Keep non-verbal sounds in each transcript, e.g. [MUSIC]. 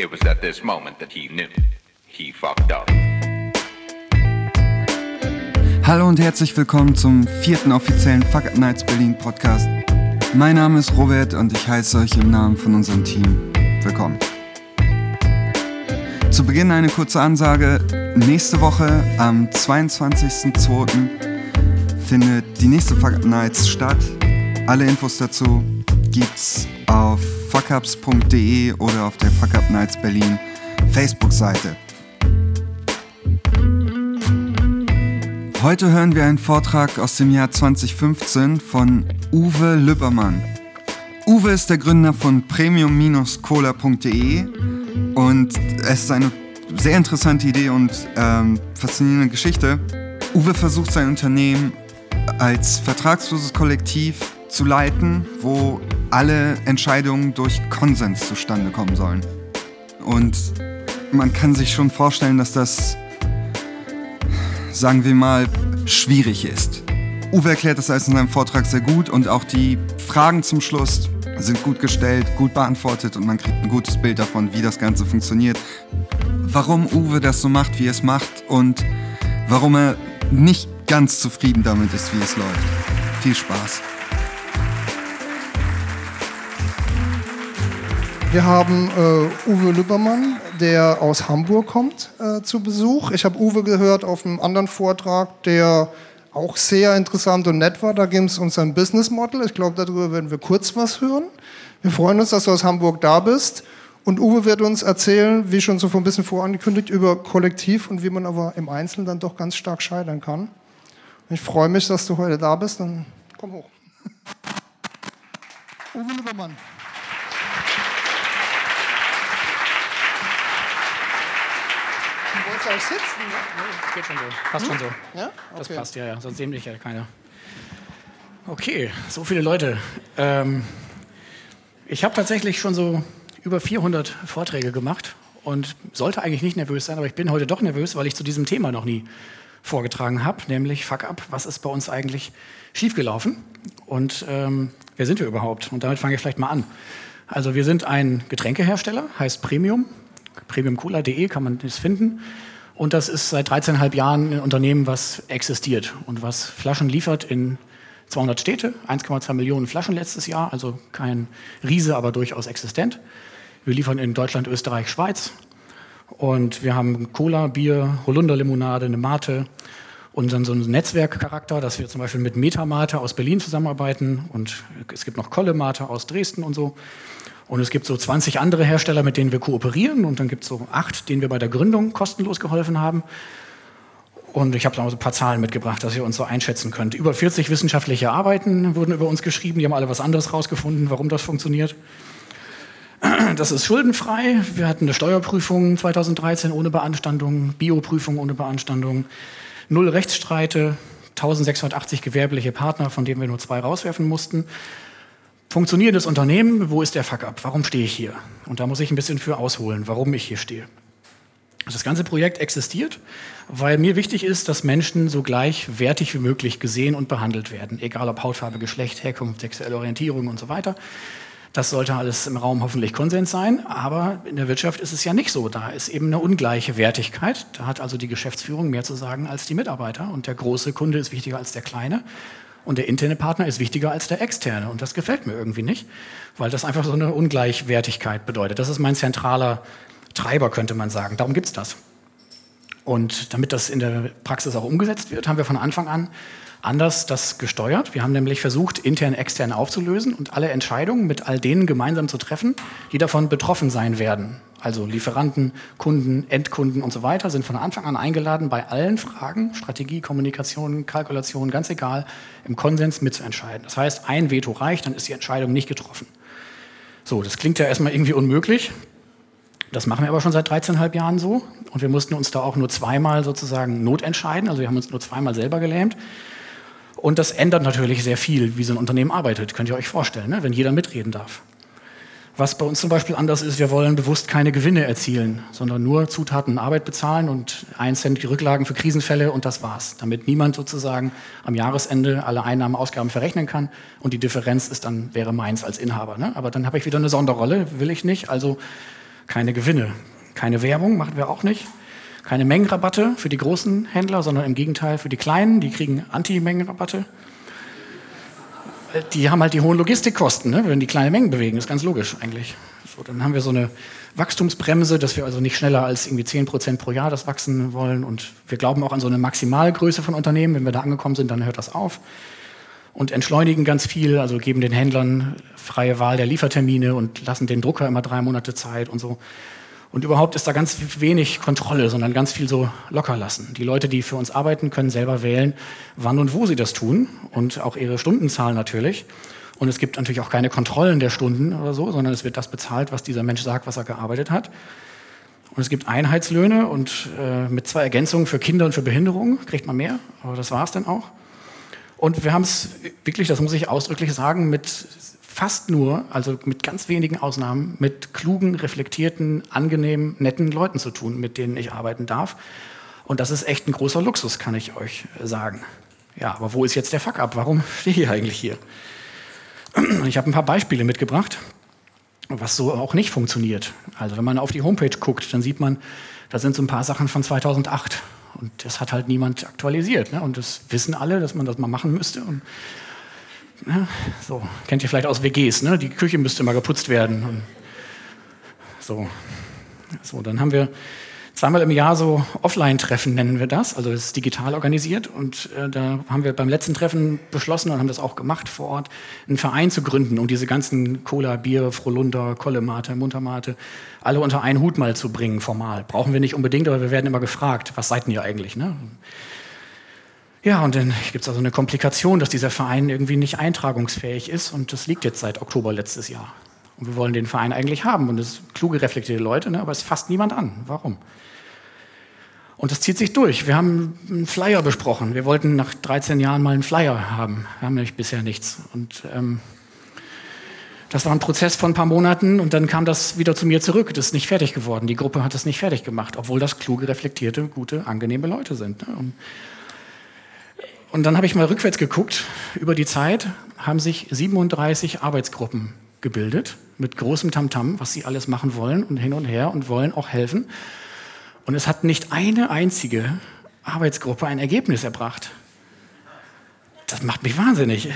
It was at this moment that he knew. He fucked up. Hallo und herzlich willkommen zum vierten offiziellen Fuck Up Nights Berlin Podcast. Mein Name ist Robert und ich heiße euch im Namen von unserem Team willkommen. Zu Beginn eine kurze Ansage. Nächste Woche am 22.02. findet die nächste Fuck Up Nights statt. Alle Infos dazu gibt's auf fuckups.de oder auf der Fuck Up Nights Berlin Facebook-Seite. Heute hören wir einen Vortrag aus dem Jahr 2015 von Uwe Lübbermann. Uwe ist der Gründer von premium-cola.de und es ist eine sehr interessante Idee und ähm, faszinierende Geschichte. Uwe versucht sein Unternehmen als vertragsloses Kollektiv zu leiten, wo alle Entscheidungen durch Konsens zustande kommen sollen. Und man kann sich schon vorstellen, dass das sagen wir mal, schwierig ist. Uwe erklärt das alles in seinem Vortrag sehr gut und auch die Fragen zum Schluss sind gut gestellt, gut beantwortet und man kriegt ein gutes Bild davon, wie das Ganze funktioniert. Warum Uwe das so macht, wie er es macht und warum er nicht ganz zufrieden damit ist, wie es läuft. Viel Spaß. Wir haben äh, Uwe Lübbermann, der aus Hamburg kommt, äh, zu Besuch. Ich habe Uwe gehört auf einem anderen Vortrag, der auch sehr interessant und nett war. Da ging es um sein Business Model. Ich glaube, darüber werden wir kurz was hören. Wir freuen uns, dass du aus Hamburg da bist. Und Uwe wird uns erzählen, wie schon so ein bisschen vorangekündigt, über Kollektiv und wie man aber im Einzelnen dann doch ganz stark scheitern kann. Und ich freue mich, dass du heute da bist. Dann komm hoch. [LAUGHS] Uwe Lübbermann. Du wolltest auch sitzen, ne? Das geht schon so. Passt schon so. Ja? Das Okay. passt, ja, ja. Sonst sehen mich ja keiner. Okay, so viele Leute. Ähm, ich habe tatsächlich schon so über 400 Vorträge gemacht und sollte eigentlich nicht nervös sein, aber ich bin heute doch nervös, weil ich zu diesem Thema noch nie vorgetragen habe, nämlich Fuck up, was ist bei uns eigentlich schiefgelaufen und ähm, wer sind wir überhaupt? Und damit fange ich vielleicht mal an. Also wir sind ein Getränkehersteller, heißt Premium, premiumcola.de kann man das finden. Und das ist seit 13,5 Jahren ein Unternehmen, was existiert und was Flaschen liefert in 200 Städte, 1,2 Millionen Flaschen letztes Jahr, also kein Riese, aber durchaus existent. Wir liefern in Deutschland, Österreich, Schweiz. Und wir haben Cola, Bier, Holunderlimonade, eine Mate und dann so einen Netzwerkcharakter, dass wir zum Beispiel mit Metamate aus Berlin zusammenarbeiten und es gibt noch Kolle Mate aus Dresden und so. Und es gibt so 20 andere Hersteller, mit denen wir kooperieren und dann gibt es so acht, denen wir bei der Gründung kostenlos geholfen haben. Und ich habe da so ein paar Zahlen mitgebracht, dass ihr uns so einschätzen könnt. Über 40 wissenschaftliche Arbeiten wurden über uns geschrieben, die haben alle was anderes rausgefunden, warum das funktioniert. Das ist schuldenfrei. Wir hatten eine Steuerprüfung 2013 ohne Beanstandung, Bioprüfung ohne Beanstandung, null Rechtsstreite, 1680 gewerbliche Partner, von denen wir nur zwei rauswerfen mussten. Funktionierendes Unternehmen, wo ist der Fuck-up? Warum stehe ich hier? Und da muss ich ein bisschen für ausholen, warum ich hier stehe. Das ganze Projekt existiert, weil mir wichtig ist, dass Menschen so gleichwertig wie möglich gesehen und behandelt werden, egal ob Hautfarbe, Geschlecht, Herkunft, sexuelle Orientierung und so weiter. Das sollte alles im Raum hoffentlich Konsens sein, aber in der Wirtschaft ist es ja nicht so. Da ist eben eine ungleiche Wertigkeit. Da hat also die Geschäftsführung mehr zu sagen als die Mitarbeiter und der große Kunde ist wichtiger als der kleine. Und der interne Partner ist wichtiger als der externe. Und das gefällt mir irgendwie nicht, weil das einfach so eine Ungleichwertigkeit bedeutet. Das ist mein zentraler Treiber, könnte man sagen. Darum gibt es das. Und damit das in der Praxis auch umgesetzt wird, haben wir von Anfang an anders das gesteuert. Wir haben nämlich versucht, intern, extern aufzulösen und alle Entscheidungen mit all denen gemeinsam zu treffen, die davon betroffen sein werden. Also Lieferanten, Kunden, Endkunden und so weiter sind von Anfang an eingeladen, bei allen Fragen, Strategie, Kommunikation, Kalkulation, ganz egal, im Konsens mitzuentscheiden. Das heißt, ein Veto reicht, dann ist die Entscheidung nicht getroffen. So, das klingt ja erstmal irgendwie unmöglich. Das machen wir aber schon seit 13,5 Jahren so. Und wir mussten uns da auch nur zweimal sozusagen notentscheiden. Also wir haben uns nur zweimal selber gelähmt. Und das ändert natürlich sehr viel, wie so ein Unternehmen arbeitet. Könnt ihr euch vorstellen, ne? wenn jeder mitreden darf. Was bei uns zum Beispiel anders ist, wir wollen bewusst keine Gewinne erzielen, sondern nur Zutaten und Arbeit bezahlen und ein Cent die Rücklagen für Krisenfälle und das war's. Damit niemand sozusagen am Jahresende alle Einnahmen, Ausgaben verrechnen kann und die Differenz ist dann, wäre meins als Inhaber. Ne? Aber dann habe ich wieder eine Sonderrolle, will ich nicht. Also keine Gewinne. Keine Werbung machen wir auch nicht. Keine Mengenrabatte für die großen Händler, sondern im Gegenteil für die kleinen. Die kriegen Anti-Mengenrabatte. Die haben halt die hohen Logistikkosten, ne, wenn die kleine Mengen bewegen. Ist ganz logisch eigentlich. So, dann haben wir so eine Wachstumsbremse, dass wir also nicht schneller als irgendwie 10 Prozent pro Jahr das wachsen wollen. Und wir glauben auch an so eine Maximalgröße von Unternehmen. Wenn wir da angekommen sind, dann hört das auf. Und entschleunigen ganz viel, also geben den Händlern freie Wahl der Liefertermine und lassen den Drucker immer drei Monate Zeit und so. Und überhaupt ist da ganz wenig Kontrolle, sondern ganz viel so locker lassen. Die Leute, die für uns arbeiten, können selber wählen, wann und wo sie das tun und auch ihre Stundenzahl natürlich. Und es gibt natürlich auch keine Kontrollen der Stunden oder so, sondern es wird das bezahlt, was dieser Mensch sagt, was er gearbeitet hat. Und es gibt Einheitslöhne und äh, mit zwei Ergänzungen für Kinder und für Behinderungen kriegt man mehr, aber das war es dann auch. Und wir haben es wirklich, das muss ich ausdrücklich sagen, mit fast nur, also mit ganz wenigen Ausnahmen, mit klugen, reflektierten, angenehmen, netten Leuten zu tun, mit denen ich arbeiten darf. Und das ist echt ein großer Luxus, kann ich euch sagen. Ja, aber wo ist jetzt der Fuck-up? Warum [LAUGHS] stehe ich eigentlich hier? Ich habe ein paar Beispiele mitgebracht, was so auch nicht funktioniert. Also wenn man auf die Homepage guckt, dann sieht man, da sind so ein paar Sachen von 2008. Und das hat halt niemand aktualisiert. Ne? Und das wissen alle, dass man das mal machen müsste. Und ja, so, kennt ihr vielleicht aus WGs, ne? Die Küche müsste mal geputzt werden. So. so, dann haben wir zweimal im Jahr so Offline-Treffen, nennen wir das. Also das ist digital organisiert. Und äh, da haben wir beim letzten Treffen beschlossen und haben das auch gemacht vor Ort, einen Verein zu gründen, um diese ganzen Cola, Bier, Frohlunder, Kollemate, Muntermate, alle unter einen Hut mal zu bringen, formal. Brauchen wir nicht unbedingt, aber wir werden immer gefragt, was seid ihr eigentlich? Ne? Ja, und dann gibt es also eine Komplikation, dass dieser Verein irgendwie nicht eintragungsfähig ist und das liegt jetzt seit Oktober letztes Jahr. Und wir wollen den Verein eigentlich haben und es sind kluge, reflektierte Leute, ne, aber es fasst niemand an. Warum? Und das zieht sich durch. Wir haben einen Flyer besprochen. Wir wollten nach 13 Jahren mal einen Flyer haben. Wir haben nämlich bisher nichts. Und ähm, das war ein Prozess von ein paar Monaten und dann kam das wieder zu mir zurück. Das ist nicht fertig geworden. Die Gruppe hat es nicht fertig gemacht, obwohl das kluge, reflektierte, gute, angenehme Leute sind. Ne? Und und dann habe ich mal rückwärts geguckt. Über die Zeit haben sich 37 Arbeitsgruppen gebildet mit großem Tamtam, -Tam, was sie alles machen wollen und hin und her und wollen auch helfen. Und es hat nicht eine einzige Arbeitsgruppe ein Ergebnis erbracht. Das macht mich wahnsinnig.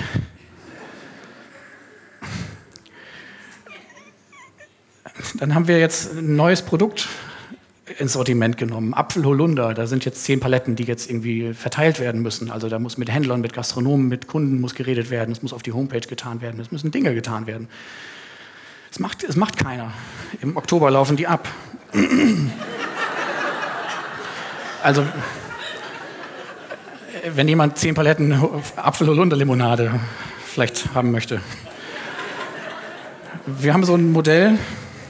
Dann haben wir jetzt ein neues Produkt ins Sortiment genommen. Apfelholunder, da sind jetzt zehn Paletten, die jetzt irgendwie verteilt werden müssen. Also da muss mit Händlern, mit Gastronomen, mit Kunden muss geredet werden, es muss auf die Homepage getan werden, es müssen Dinge getan werden. Es macht, es macht keiner. Im Oktober laufen die ab. [CLEARS THROAT] also wenn jemand zehn Paletten Apfelholunder-Limonade vielleicht haben möchte. Wir haben so ein Modell,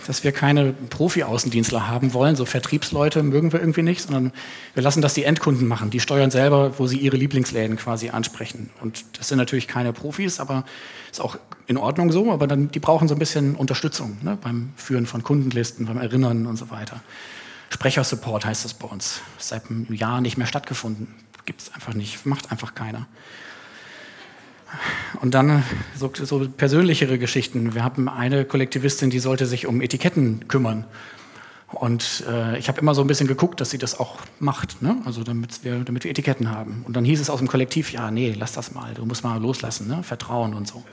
dass wir keine Profi-Außendienstler haben wollen. So Vertriebsleute mögen wir irgendwie nicht, sondern wir lassen das die Endkunden machen. Die steuern selber, wo sie ihre Lieblingsläden quasi ansprechen. Und das sind natürlich keine Profis, aber ist auch in Ordnung so. Aber dann, die brauchen so ein bisschen Unterstützung ne? beim Führen von Kundenlisten, beim Erinnern und so weiter. Sprechersupport heißt das bei uns. Seit einem Jahr nicht mehr stattgefunden. Gibt es einfach nicht, macht einfach keiner. Und dann so, so, persönlichere Geschichten. Wir haben eine Kollektivistin, die sollte sich um Etiketten kümmern. Und äh, ich habe immer so ein bisschen geguckt, dass sie das auch macht, ne? also damit wir, damit wir Etiketten haben. Und dann hieß es aus dem Kollektiv, ja, nee, lass das mal, du musst mal loslassen, ne? Vertrauen und so.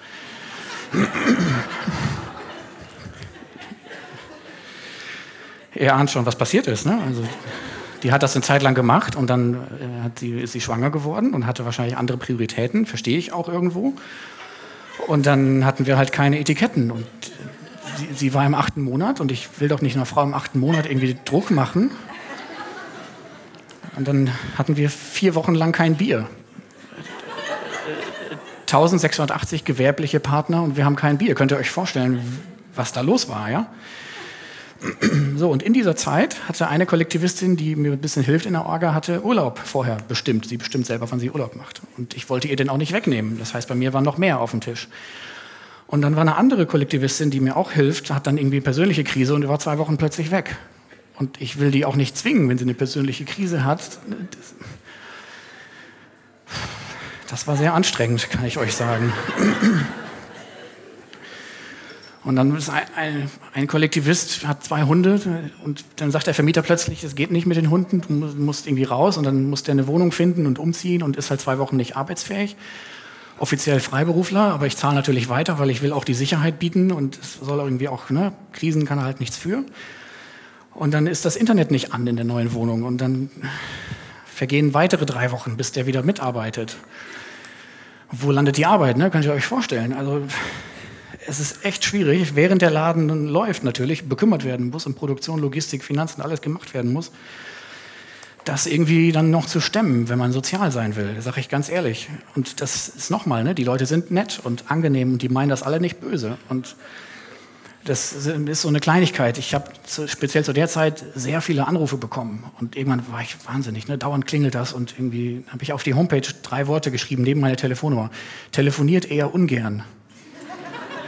[CLEARS THROAT] Ihr ahnt schon, was passiert ist. Ne? Also, die hat das eine Zeit lang gemacht und dann äh, hat sie, ist sie schwanger geworden und hatte wahrscheinlich andere Prioritäten, verstehe ich auch irgendwo. Und dann hatten wir halt keine Etiketten und sie, sie, war im achten Monat und ich will doch nicht einer Frau im achten Monat irgendwie Druck machen. Und dann hatten wir vier Wochen lang kein Bier. 1680 gewerbliche Partner und wir haben kein Bier. Könnt ihr euch vorstellen, was da los war, ja? [CLEARS THROAT] So, und in dieser Zeit hatte eine Kollektivistin, die mir ein bisschen hilft in der Orga, hatte Urlaub vorher bestimmt. Sie bestimmt selber, wann sie Urlaub macht. Und ich wollte ihr den auch nicht wegnehmen. Das heißt, bei mir war noch mehr auf dem Tisch. Und dann war eine andere Kollektivistin, die mir auch hilft, hat dann irgendwie persönliche Krise und war zwei Wochen plötzlich weg. Und ich will die auch nicht zwingen, wenn sie eine persönliche Krise hat. Das war sehr anstrengend, kann ich euch sagen. [CLEARS THROAT] Und dann ist ein, ein, Kollektivist, hat zwei Hunde und dann sagt der Vermieter plötzlich, es geht nicht mit den Hunden, du musst irgendwie raus und dann muss der eine Wohnung finden und umziehen und ist halt zwei Wochen nicht arbeitsfähig. Offiziell Freiberufler, aber ich zahle natürlich weiter, weil ich will auch die Sicherheit bieten und es soll irgendwie auch, ne, Krisen kann er halt nichts für. Und dann ist das Internet nicht an in der neuen Wohnung und dann vergehen weitere drei Wochen, bis der wieder mitarbeitet. Wo landet die Arbeit, ne? Könnt ihr euch vorstellen. Also es ist echt schwierig, während der Laden läuft natürlich, bekümmert werden muss und Produktion, Logistik, Finanzen, alles gemacht werden muss, das irgendwie dann noch zu stemmen, wenn man sozial sein will, sage ich ganz ehrlich. Und das ist nochmal, ne? die Leute sind nett und angenehm und die meinen das alle nicht böse. Und das ist so eine Kleinigkeit. Ich habe speziell zu der Zeit sehr viele Anrufe bekommen und irgendwann war ich wahnsinnig. Ne? Dauernd klingelt das und irgendwie habe ich auf die Homepage drei Worte geschrieben neben meiner Telefonnummer. Telefoniert eher ungern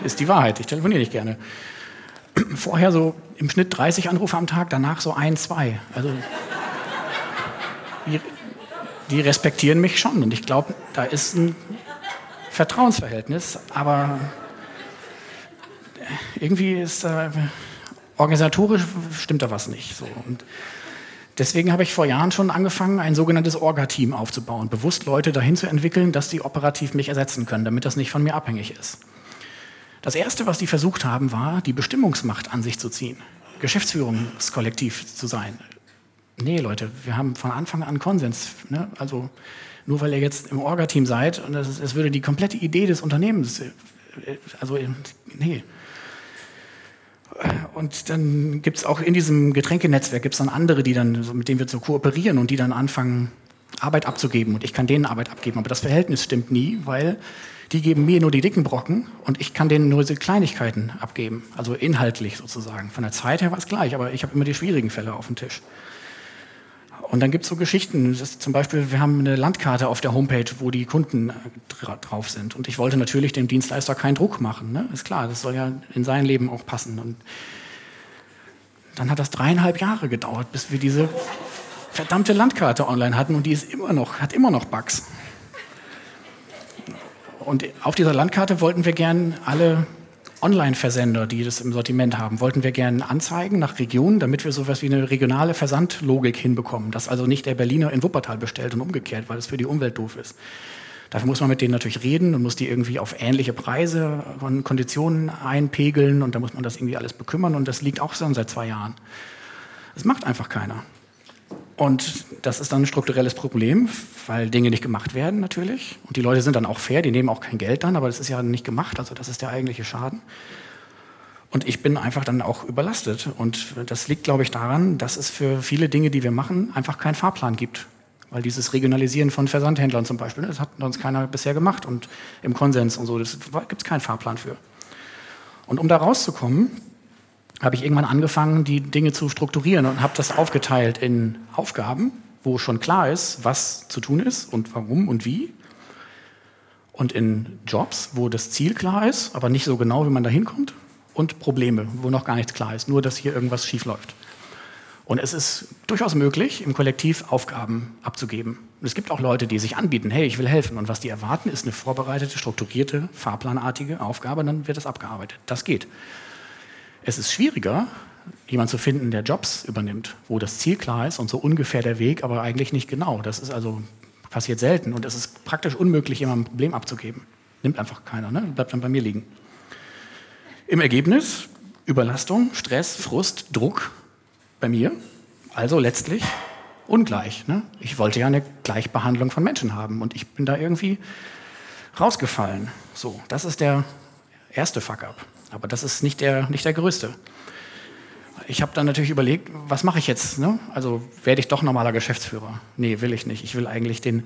ist die Wahrheit. Ich telefoniere nicht gerne. Vorher so im Schnitt 30 Anrufe am Tag, danach so ein, zwei. Also die, die respektieren mich schon und ich glaube, da ist ein Vertrauensverhältnis, aber irgendwie ist äh, organisatorisch stimmt da was nicht. So. Und deswegen habe ich vor Jahren schon angefangen, ein sogenanntes Orga-Team aufzubauen, bewusst Leute dahin zu entwickeln, dass sie operativ mich ersetzen können, damit das nicht von mir abhängig ist. Das Erste, was die versucht haben, war, die Bestimmungsmacht an sich zu ziehen, Geschäftsführungskollektiv zu sein. Nee, Leute, wir haben von Anfang an Konsens. Ne? Also nur weil ihr jetzt im Orga-Team seid und es, es würde die komplette Idee des Unternehmens, äh, also nee. Und dann gibt es auch in diesem Getränkenetzwerk gibt's dann andere, die dann, mit denen wir so kooperieren und die dann anfangen, Arbeit abzugeben. Und ich kann denen Arbeit abgeben. Aber das Verhältnis stimmt nie, weil die geben mir nur die dicken Brocken und ich kann denen nur diese Kleinigkeiten abgeben, also inhaltlich sozusagen. Von der Zeit her war es gleich, aber ich habe immer die schwierigen Fälle auf dem Tisch. Und dann gibt es so Geschichten, zum Beispiel, wir haben eine Landkarte auf der Homepage, wo die Kunden äh, drauf sind. Und ich wollte natürlich dem Dienstleister keinen Druck machen. Ne? Ist klar, das soll ja in sein Leben auch passen. Und dann hat das dreieinhalb Jahre gedauert, bis wir diese verdammte Landkarte online hatten und die ist immer noch, hat immer noch Bugs. Und auf dieser Landkarte wollten wir gern alle Online-Versender, die das im Sortiment haben, wollten wir gerne anzeigen nach Regionen, damit wir sowas wie eine regionale Versandlogik hinbekommen, dass also nicht der Berliner in Wuppertal bestellt und umgekehrt, weil es für die Umwelt doof ist. Dafür muss man mit denen natürlich reden und muss die irgendwie auf ähnliche Preise und Konditionen einpegeln und da muss man das irgendwie alles bekümmern und das liegt auch schon seit zwei Jahren. Das macht einfach keiner. Und das ist dann ein strukturelles Problem, weil Dinge nicht gemacht werden natürlich. Und die Leute sind dann auch fair, die nehmen auch kein Geld dann, aber das ist ja nicht gemacht. Also das ist der eigentliche Schaden. Und ich bin einfach dann auch überlastet. Und das liegt, glaube ich, daran, dass es für viele Dinge, die wir machen, einfach keinen Fahrplan gibt. Weil dieses Regionalisieren von Versandhändlern zum Beispiel, das hat uns keiner bisher gemacht. Und im Konsens und so, das gibt es keinen Fahrplan für. Und um da rauszukommen, habe ich irgendwann angefangen, die Dinge zu strukturieren und habe das aufgeteilt in Aufgaben, wo schon klar ist, was zu tun ist und warum und wie. Und in Jobs, wo das Ziel klar ist, aber nicht so genau, wie man da hinkommt. Und Probleme, wo noch gar nichts klar ist, nur dass hier irgendwas schief läuft. Und es ist durchaus möglich, im Kollektiv Aufgaben abzugeben. Und es gibt auch Leute, die sich anbieten, hey, ich will helfen. Und was die erwarten, ist eine vorbereitete, strukturierte, fahrplanartige Aufgabe, dann wird das abgearbeitet. Das geht. Es ist schwieriger, jemanden zu finden, der Jobs übernimmt, wo das Ziel klar ist und so ungefähr der Weg, aber eigentlich nicht genau. Das ist also passiert selten und es ist praktisch unmöglich, jemandem ein Problem abzugeben. Nimmt einfach keiner, ne? bleibt dann bei mir liegen. Im Ergebnis Überlastung, Stress, Frust, Druck bei mir. Also letztlich ungleich. Ne? Ich wollte ja eine Gleichbehandlung von Menschen haben und ich bin da irgendwie rausgefallen. So, das ist der erste Fuck-up. Aber das ist nicht der, nicht der größte. Ich habe dann natürlich überlegt, was mache ich jetzt? Ne? Also werde ich doch normaler Geschäftsführer? Nee, will ich nicht. Ich will eigentlich den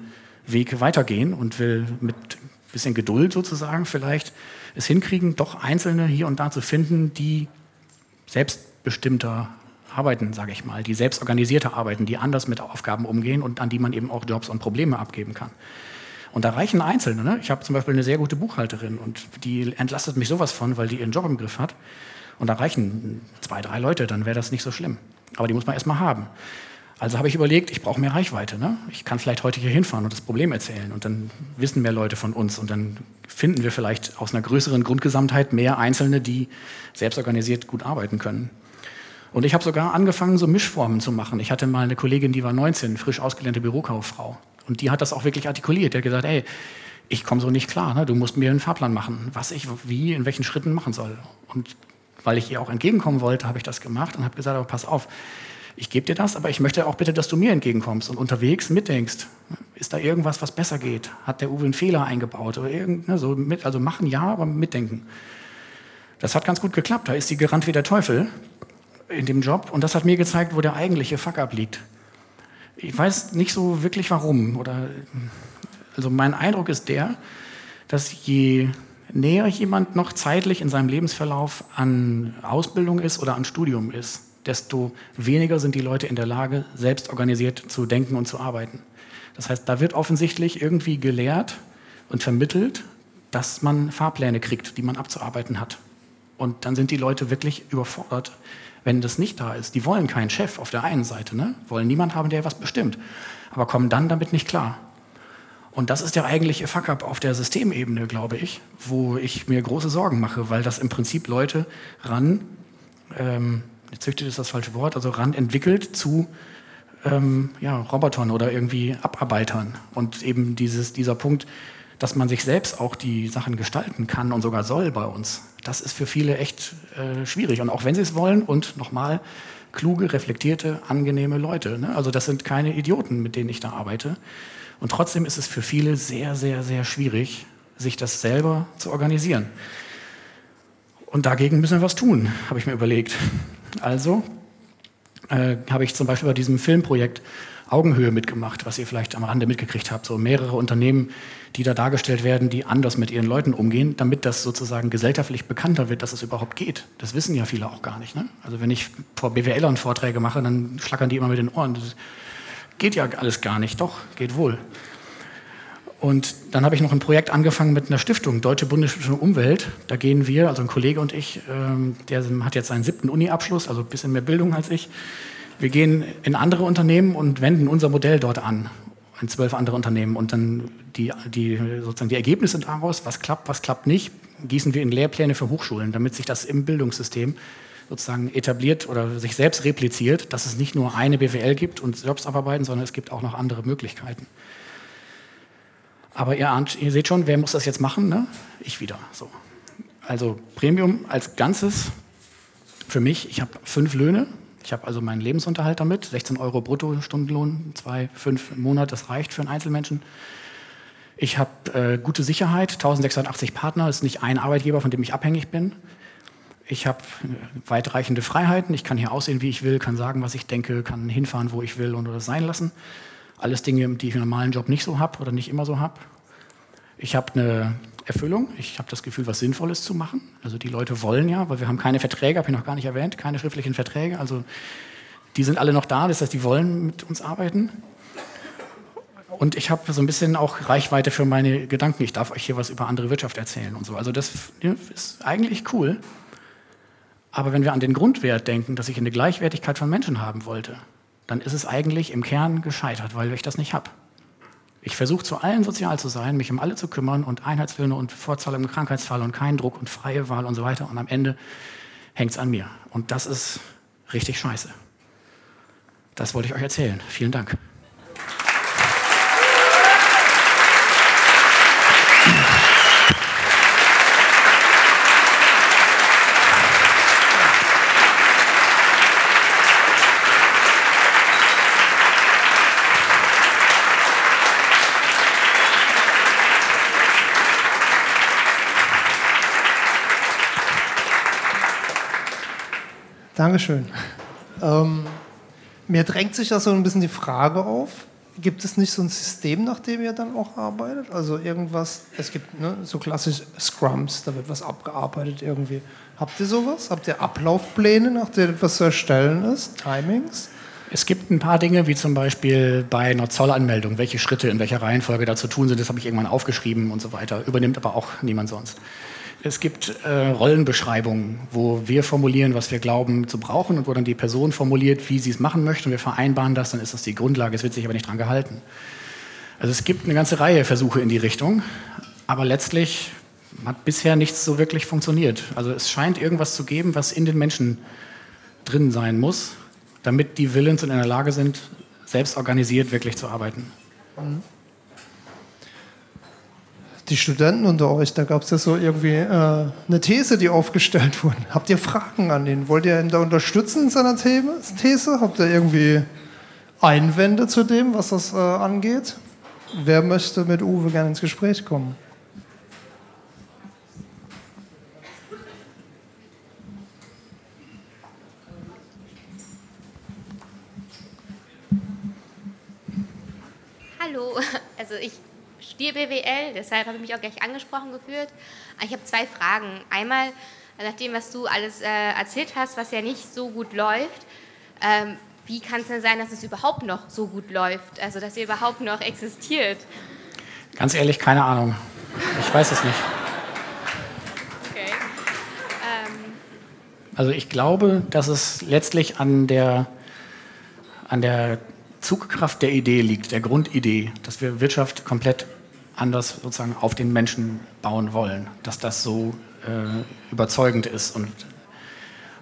Weg weitergehen und will mit ein bisschen Geduld sozusagen vielleicht es hinkriegen, doch Einzelne hier und da zu finden, die selbstbestimmter arbeiten, sage ich mal, die selbstorganisierter arbeiten, die anders mit Aufgaben umgehen und an die man eben auch Jobs und Probleme abgeben kann. Und da reichen Einzelne. Ne? Ich habe zum Beispiel eine sehr gute Buchhalterin und die entlastet mich sowas von, weil die ihren Job im Griff hat. Und da reichen zwei, drei Leute, dann wäre das nicht so schlimm. Aber die muss man erstmal haben. Also habe ich überlegt, ich brauche mehr Reichweite. Ne? Ich kann vielleicht heute hier hinfahren und das Problem erzählen und dann wissen mehr Leute von uns und dann finden wir vielleicht aus einer größeren Grundgesamtheit mehr Einzelne, die selbstorganisiert gut arbeiten können. Und ich habe sogar angefangen, so Mischformen zu machen. Ich hatte mal eine Kollegin, die war 19, frisch ausgelernte Bürokauffrau. Und die hat das auch wirklich artikuliert. Die hat gesagt, ey, ich komme so nicht klar. Ne? Du musst mir einen Fahrplan machen, was ich wie, in welchen Schritten machen soll. Und weil ich ihr auch entgegenkommen wollte, habe ich das gemacht und habe gesagt, aber pass auf, ich gebe dir das, aber ich möchte auch bitte, dass du mir entgegenkommst und unterwegs mitdenkst. Ist da irgendwas, was besser geht? Hat der Uwe einen Fehler eingebaut? Oder irgend, ne, so mit, also machen ja, aber mitdenken. Das hat ganz gut geklappt. Da ist sie gerannt wie der Teufel in dem Job und das hat mir gezeigt, wo der eigentliche Fuck-up liegt. Ich weiß nicht so wirklich warum. Oder, also mein Eindruck ist der, dass je näher jemand noch zeitlich in seinem Lebensverlauf an Ausbildung ist oder an Studium ist, desto weniger sind die Leute in der Lage, selbst organisiert zu denken und zu arbeiten. Das heißt, da wird offensichtlich irgendwie gelehrt und vermittelt, dass man Fahrpläne kriegt, die man abzuarbeiten hat. Und dann sind die Leute wirklich überfordert, wenn das nicht da ist. Die wollen keinen Chef auf der einen Seite, ne? wollen niemand haben, der was bestimmt, aber kommen dann damit nicht klar. Und das ist der eigentliche Fuck-up auf der Systemebene, glaube ich, wo ich mir große Sorgen mache, weil das im Prinzip Leute ran ähm, züchtet ist das falsche Wort, also ran entwickelt zu ähm, ja, Robotern oder irgendwie Abarbeitern. Und eben dieses, dieser Punkt, dass man sich selbst auch die Sachen gestalten kann und sogar soll bei uns, das ist für viele echt äh, schwierig. Und auch wenn sie es wollen und nochmal kluge, reflektierte, angenehme Leute. Ne? Also das sind keine Idioten, mit denen ich da arbeite. Und trotzdem ist es für viele sehr, sehr, sehr schwierig, sich das selber zu organisieren. Und dagegen müssen wir was tun, habe ich mir überlegt. Also äh, habe ich zum Beispiel bei diesem Filmprojekt Augenhöhe mitgemacht, was ihr vielleicht am Rande mitgekriegt habt. So mehrere Unternehmen, die da dargestellt werden, die anders mit ihren Leuten umgehen, damit das sozusagen gesellschaftlich bekannter wird, dass es überhaupt geht. Das wissen ja viele auch gar nicht. Ne? Also wenn ich vor BWLern Vorträge mache, dann schlackern die immer mit den Ohren. Das geht ja alles gar nicht. Doch, geht wohl. Und dann habe ich noch ein Projekt angefangen mit einer Stiftung, Deutsche Bundesstiftung Umwelt. Da gehen wir, also ein Kollege und ich, ähm, der hat jetzt seinen siebten Uni-Abschluss, also ein bisschen mehr Bildung als ich. Wir gehen in andere Unternehmen und wenden unser Modell dort an, in zwölf andere Unternehmen. Und dann die, die, sozusagen die Ergebnisse daraus, was klappt, was klappt nicht, gießen wir in Lehrpläne für Hochschulen, damit sich das im Bildungssystem sozusagen etabliert oder sich selbst repliziert, dass es nicht nur eine BWL gibt und Jobs abarbeiten, sondern es gibt auch noch andere Möglichkeiten. Aber ihr, ahnt, ihr seht schon, wer muss das jetzt machen? Ne? Ich wieder. So. Also Premium als Ganzes für mich, ich habe fünf Löhne. Ich habe also meinen Lebensunterhalt damit, 16 Euro brutto Stundenlohn, zwei, fünf im Monat, das reicht für einen Einzelmenschen. Ich habe äh, gute Sicherheit, 1680 Partner, ist nicht ein Arbeitgeber, von dem ich abhängig bin. Ich habe äh, weitreichende Freiheiten, ich kann hier aussehen, wie ich will, kann sagen, was ich denke, kann hinfahren, wo ich will und oder sein lassen. Alles Dinge, die ich im normalen Job nicht so habe oder nicht immer so habe. Ich habe eine Erfüllung. Ich habe das Gefühl, was Sinnvolles zu machen. Also die Leute wollen ja, weil wir haben keine Verträge, habe ich noch gar nicht erwähnt, keine schriftlichen Verträge. Also die sind alle noch da, das heißt, die wollen mit uns arbeiten. Und ich habe so ein bisschen auch Reichweite für meine Gedanken. Ich darf euch hier was über andere Wirtschaft erzählen und so. Also das ist eigentlich cool. Aber wenn wir an den Grundwert denken, dass ich eine Gleichwertigkeit von Menschen haben wollte, dann ist es eigentlich im Kern gescheitert, weil ich das nicht habe. Ich versuche zu allen sozial zu sein, mich um alle zu kümmern und Einheitslöhne und Vorzahlung im Krankheitsfall und keinen Druck und freie Wahl und so weiter. Und am Ende hängt es an mir. Und das ist richtig scheiße. Das wollte ich euch erzählen. Vielen Dank. Dankeschön. Ähm, mir drängt sich da so ein bisschen die Frage auf, gibt es nicht so ein System, nach dem ihr dann auch arbeitet? Also irgendwas, es gibt ne, so klassisch Scrums, da wird was abgearbeitet irgendwie. Habt ihr sowas? Habt ihr Ablaufpläne, nach denen etwas zu erstellen ist? Timings? Es gibt ein paar Dinge, wie zum Beispiel bei einer Zollanmeldung, welche Schritte in welcher Reihenfolge da zu tun sind, das habe ich irgendwann aufgeschrieben und so weiter, übernimmt aber auch niemand sonst. Es gibt äh, Rollenbeschreibungen, wo wir formulieren, was wir glauben zu brauchen und wo dann die Person formuliert, wie sie es machen möchte und wir vereinbaren das, dann ist das die Grundlage, es wird sich aber nicht dran gehalten. Also es gibt eine ganze Reihe Versuche in die Richtung, aber letztlich hat bisher nichts so wirklich funktioniert. Also es scheint irgendwas zu geben, was in den Menschen drin sein muss, damit die willens und in der Lage sind, selbst organisiert wirklich zu arbeiten. Mhm die Studenten unter euch, da gab es ja so irgendwie äh, eine These, die aufgestellt [LAUGHS] wurde. Habt ihr Fragen an ihn? Wollt ihr ihn da unterstützen in seiner These? Habt ihr irgendwie Einwände zu dem, was das äh, angeht? Wer möchte mit Uwe gerne ins Gespräch kommen? BWL, deshalb habe ich mich auch gleich angesprochen gefühlt. Ich habe zwei Fragen. Einmal, nach dem, was du alles äh, erzählt hast, was ja nicht so gut läuft, ähm, wie kann es denn sein, dass es überhaupt noch so gut läuft? Also, dass ihr überhaupt noch existiert? Ganz ehrlich, keine Ahnung. Ich weiß es nicht. Okay. Ähm. Also, ich glaube, dass es letztlich an der, an der Zugkraft der Idee liegt, der Grundidee, dass wir Wirtschaft komplett anders sozusagen auf den Menschen bauen wollen, dass das so äh, überzeugend ist. Und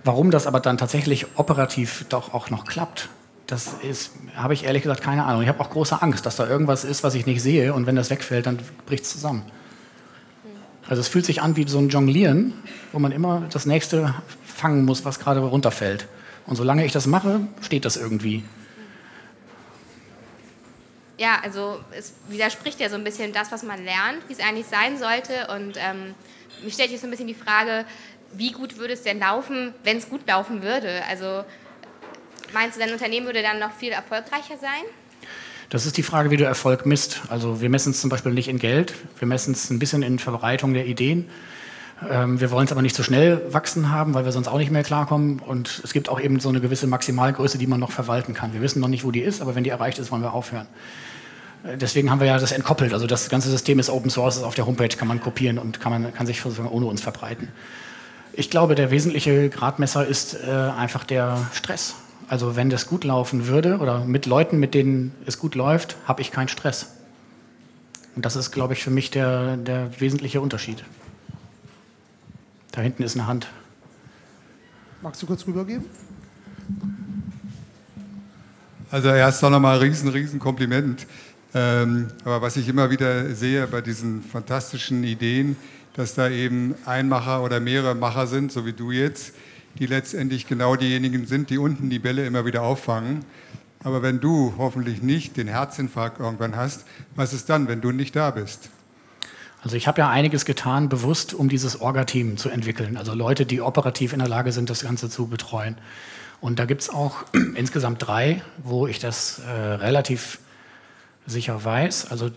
warum das aber dann tatsächlich operativ doch auch noch klappt, das ist, habe ich ehrlich gesagt keine Ahnung. Ich habe auch große Angst, dass da irgendwas ist, was ich nicht sehe und wenn das wegfällt, dann bricht es zusammen. Also es fühlt sich an wie so ein Jonglieren, wo man immer das nächste fangen muss, was gerade runterfällt. Und solange ich das mache, steht das irgendwie ja, also es widerspricht ja so ein bisschen das, was man lernt, wie es eigentlich sein sollte. Und ähm, mich stellt jetzt so ein bisschen die Frage, wie gut würde es denn laufen, wenn es gut laufen würde? Also meinst du, dein Unternehmen würde dann noch viel erfolgreicher sein? Das ist die Frage, wie du Erfolg misst. Also wir messen es zum Beispiel nicht in Geld, wir messen es ein bisschen in Verbreitung der Ideen. Ähm, wir wollen es aber nicht so schnell wachsen haben, weil wir sonst auch nicht mehr klarkommen. Und es gibt auch eben so eine gewisse Maximalgröße, die man noch verwalten kann. Wir wissen noch nicht, wo die ist, aber wenn die erreicht ist, wollen wir aufhören. Äh, deswegen haben wir ja das entkoppelt. Also das ganze System ist Open Source, ist auf der Homepage, kann man kopieren und kann, man, kann sich ohne uns verbreiten. Ich glaube, der wesentliche Gradmesser ist äh, einfach der Stress. Also wenn das gut laufen würde oder mit Leuten, mit denen es gut läuft, habe ich keinen Stress. Und das ist, glaube ich, für mich der, der wesentliche Unterschied. Da hinten ist eine Hand. Magst du kurz rübergeben? Also erst noch mal ein riesen, riesen Kompliment. Ähm, aber was ich immer wieder sehe bei diesen fantastischen Ideen, dass da eben ein Macher oder mehrere Macher sind, so wie du jetzt, die letztendlich genau diejenigen sind, die unten die Bälle immer wieder auffangen. Aber wenn du hoffentlich nicht den Herzinfarkt irgendwann hast, was ist dann, wenn du nicht da bist? Also ich habe ja einiges getan, bewusst, um dieses Orga-Team zu entwickeln. Also Leute, die operativ in der Lage sind, das Ganze zu betreuen. Und da gibt es auch [CLEARS THROAT] insgesamt drei, wo ich das äh, relativ sicher weiß. Also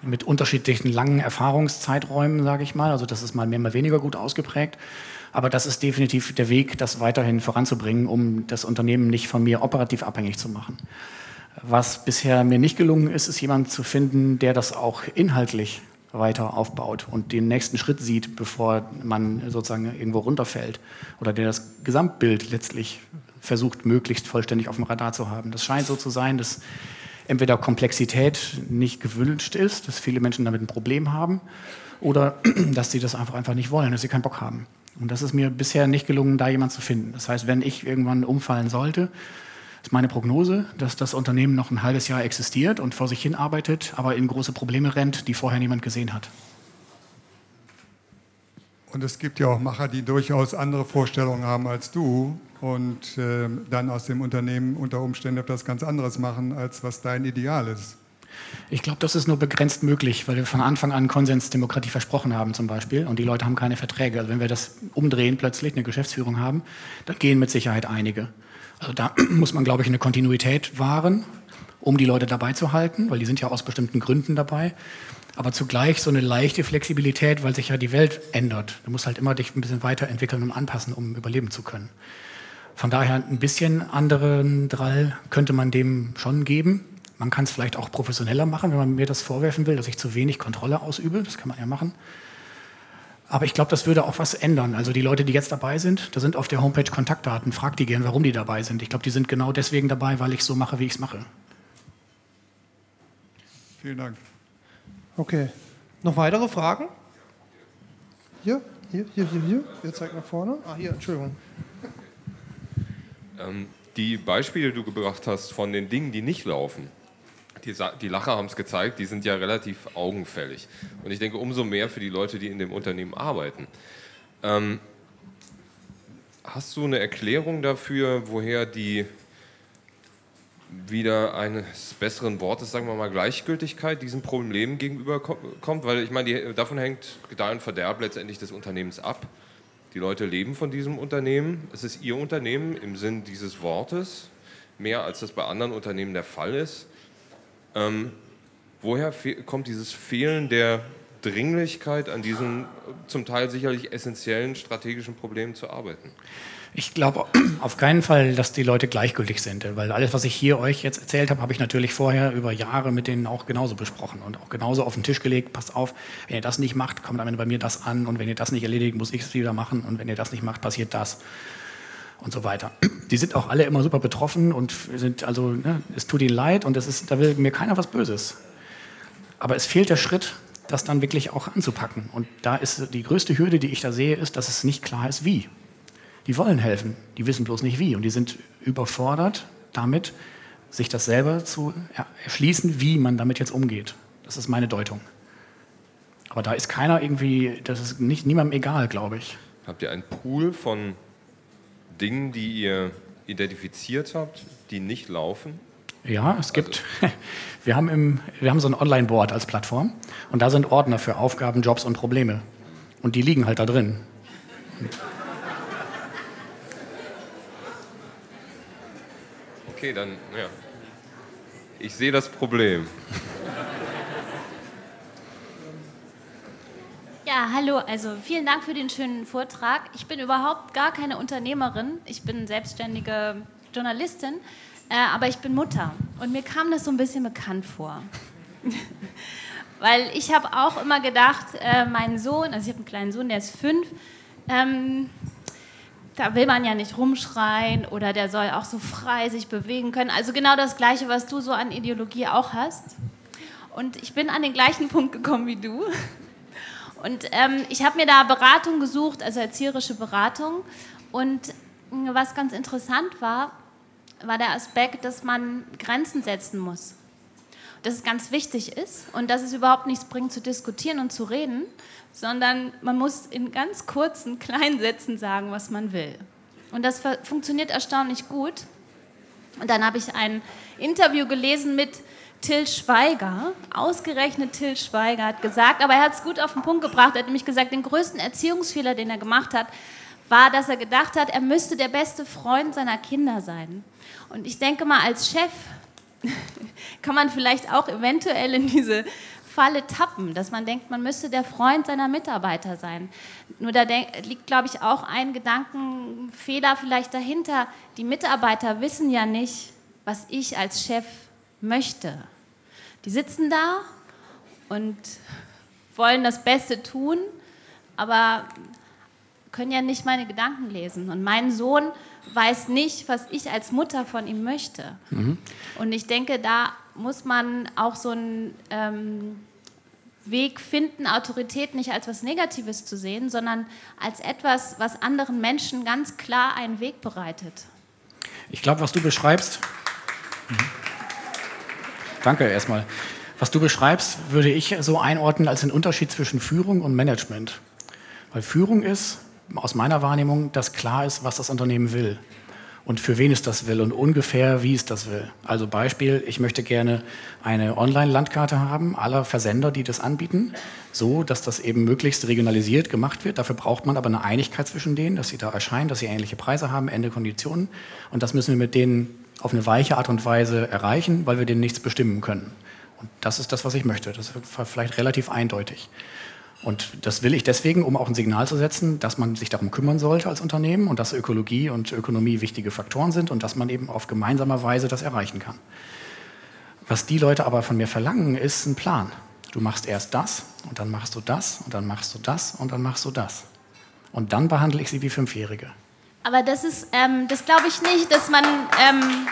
mit unterschiedlichen langen Erfahrungszeiträumen, sage ich mal. Also das ist mal mehr, mal weniger gut ausgeprägt. Aber das ist definitiv der Weg, das weiterhin voranzubringen, um das Unternehmen nicht von mir operativ abhängig zu machen. Was bisher mir nicht gelungen ist, ist jemand zu finden, der das auch inhaltlich weiter aufbaut und den nächsten Schritt sieht, bevor man sozusagen irgendwo runterfällt oder der das Gesamtbild letztlich versucht, möglichst vollständig auf dem Radar zu haben. Das scheint so zu sein, dass entweder Komplexität nicht gewünscht ist, dass viele Menschen damit ein Problem haben oder [CLEARS THROAT] dass sie das einfach, einfach nicht wollen, dass sie keinen Bock haben. Und das ist mir bisher nicht gelungen, da jemanden zu finden. Das heißt, wenn ich irgendwann umfallen sollte, ist meine Prognose, dass das Unternehmen noch ein halbes Jahr existiert und vor sich hin arbeitet, aber in große Probleme rennt, die vorher niemand gesehen hat. Und es gibt ja auch Macher, die durchaus andere Vorstellungen haben als du und äh, dann aus dem Unternehmen unter Umständen etwas ganz anderes machen, als was dein Ideal ist. Ich glaube, das ist nur begrenzt möglich, weil wir von Anfang an Konsensdemokratie versprochen haben zum Beispiel und die Leute haben keine Verträge. Also wenn wir das umdrehen, plötzlich eine Geschäftsführung haben, dann gehen mit Sicherheit einige. Also da [CLEARS THROAT] muss man, glaube ich, eine Kontinuität wahren, um die Leute dabei zu halten, weil die sind ja aus bestimmten Gründen dabei. Aber zugleich so eine leichte Flexibilität, weil sich ja die Welt ändert. Du musst halt immer dich ein bisschen weiterentwickeln und anpassen, um überleben zu können. Von daher ein bisschen anderen Drall könnte man dem schon geben. Man kann es vielleicht auch professioneller machen, wenn man mir das vorwerfen will, dass ich zu wenig Kontrolle ausübe. Das kann man ja machen. Aber ich glaube, das würde auch was ändern. Also die Leute, die jetzt dabei sind, da sind auf der Homepage Kontaktdaten. Frag die gern, warum die dabei sind. Ich glaube, die sind genau deswegen dabei, weil ich so mache, wie ich es mache. Vielen Dank. Okay. Noch weitere Fragen? Hier, hier, hier, hier, hier. Wer zeigt nach vorne? Ah, hier, Entschuldigung. Ähm, die Beispiele, die du gebracht hast von den Dingen, die nicht laufen, die, die Lacher haben es gezeigt, die sind ja relativ augenfällig. Und ich denke, umso mehr für die Leute, die in dem Unternehmen arbeiten. Ähm, hast du eine Erklärung dafür, woher die wieder eines besseren Wortes, sagen wir mal, Gleichgültigkeit diesem Problem gegenüber kommt? Weil ich meine, die, davon hängt Gedeih und Verderb letztendlich des Unternehmens ab. Die Leute leben von diesem Unternehmen. Es ist ihr Unternehmen im Sinn dieses Wortes, mehr als das bei anderen Unternehmen der Fall ist. Ähm, woher kommt dieses Fehlen der Dringlichkeit, an diesen zum Teil sicherlich essentiellen strategischen Problemen zu arbeiten? Ich glaube [CLEARS THROAT] auf keinen Fall, dass die Leute gleichgültig sind, weil alles, was ich hier euch jetzt erzählt habe, habe ich natürlich vorher über Jahre mit denen auch genauso besprochen und auch genauso auf den Tisch gelegt. Passt auf, wenn ihr das nicht macht, kommt am Ende bei mir das an und wenn ihr das nicht erledigt, muss ich es wieder machen und wenn ihr das nicht macht, passiert das und so weiter. Die sind auch alle immer super betroffen und sind also, ne, es tut ihnen leid und es ist, da will mir keiner was Böses. Aber es fehlt der Schritt, das dann wirklich auch anzupacken. Und da ist die größte Hürde, die ich da sehe, ist, dass es nicht klar ist, wie. Die wollen helfen, die wissen bloß nicht wie. Und die sind überfordert damit, sich das selber zu erschließen, wie man damit jetzt umgeht. Das ist meine Deutung. Aber da ist keiner irgendwie, das ist nicht, niemandem egal, glaube ich. Habt ihr einen Pool von Dingen, die ihr identifiziert habt, die nicht laufen? Ja, es gibt, also. [LAUGHS] wir, haben im, wir haben so ein Online-Board als Plattform und da sind Ordner für Aufgaben, Jobs und Probleme. Und die liegen halt da drin. Okay, dann, ja. Ich sehe das Problem. Ja, hallo, also vielen Dank für den schönen Vortrag. Ich bin überhaupt gar keine Unternehmerin. Ich bin selbstständige Journalistin, äh, aber ich bin Mutter. Und mir kam das so ein bisschen bekannt vor. [LAUGHS] Weil ich habe auch immer gedacht, äh, mein Sohn, also ich habe einen kleinen Sohn, der ist fünf, ähm, da will man ja nicht rumschreien oder der soll auch so frei sich bewegen können. Also genau das Gleiche, was du so an Ideologie auch hast. Und ich bin an den gleichen [LAUGHS] Punkt gekommen wie du. Und ähm, ich habe mir da Beratung gesucht, also erzieherische Beratung. Und hm, was ganz interessant war, war der Aspekt, dass man Grenzen setzen muss. Dass es ganz wichtig ist und dass es überhaupt nichts bringt, zu diskutieren und zu reden, sondern man muss in ganz kurzen, [LAUGHS] kleinen Sätzen sagen, was man will. Und das funktioniert erstaunlich gut. Und dann habe ich ein Interview gelesen mit Till Schweiger, ausgerechnet Till Schweiger hat gesagt, aber er hat es gut auf den Punkt gebracht, er hat nämlich gesagt, den größten Erziehungsfehler, den er gemacht hat, war, dass er gedacht hat, er müsste der beste Freund seiner Kinder sein. Und ich denke mal, als Chef [LAUGHS] kann man vielleicht auch eventuell in diese Falle tappen, dass man denkt, man müsste der Freund seiner Mitarbeiter sein. Nur da liegt, glaube ich, auch ein Gedankenfehler vielleicht dahinter. Die Mitarbeiter wissen ja nicht, was ich als Chef möchte. Die sitzen da und wollen das Beste tun, aber können ja nicht meine Gedanken lesen. Und mein Sohn weiß nicht, was ich als Mutter von ihm möchte. Mhm. Und ich denke, da muss man auch so einen ähm, Weg finden, Autorität nicht als was Negatives zu sehen, sondern als etwas, was anderen Menschen ganz klar einen Weg bereitet. Ich glaube, was du beschreibst. Mhm. Danke erstmal. Was du beschreibst, würde ich so einordnen als den Unterschied zwischen Führung und Management. Weil Führung ist, aus meiner Wahrnehmung, dass klar ist, was das Unternehmen will und für wen es das will und ungefähr, wie es das will. Also Beispiel, ich möchte gerne eine Online-Landkarte haben, aller Versender, die das anbieten, so dass das eben möglichst regionalisiert gemacht wird. Dafür braucht man aber eine Einigkeit zwischen denen, dass sie da erscheinen, dass sie ähnliche Preise haben, Ende Konditionen. Und das müssen wir mit denen auf eine weiche Art und Weise erreichen, weil wir denen nichts bestimmen können. Und das ist das, was ich möchte. Das wird vielleicht relativ eindeutig. Und das will ich deswegen, um auch ein Signal zu setzen, dass man sich darum kümmern sollte als Unternehmen und dass Ökologie und Ökonomie wichtige Faktoren sind und dass man eben auf gemeinsame Weise das erreichen kann. Was die Leute aber von mir verlangen, ist ein Plan. Du machst erst das und dann machst du das und dann machst du das und dann machst du das. Und dann behandle ich sie wie Fünfjährige. Aber das ist, ähm, das glaube ich nicht, dass man. Ähm,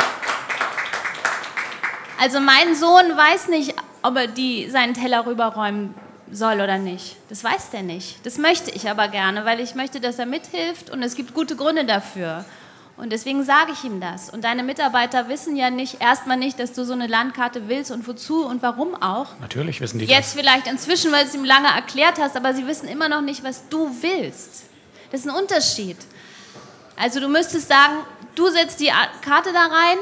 also mein Sohn weiß nicht, ob er die, seinen Teller rüberräumen soll oder nicht. Das weiß der nicht. Das möchte ich aber gerne, weil ich möchte, dass er mithilft und es gibt gute Gründe dafür. Und deswegen sage ich ihm das. Und deine Mitarbeiter wissen ja nicht, erstmal nicht, dass du so eine Landkarte willst und wozu und warum auch. Natürlich wissen die Jetzt das. vielleicht inzwischen, weil du es ihm lange erklärt hast, aber sie wissen immer noch nicht, was du willst. Das ist ein Unterschied. Also du müsstest sagen, du setzt die Karte da rein,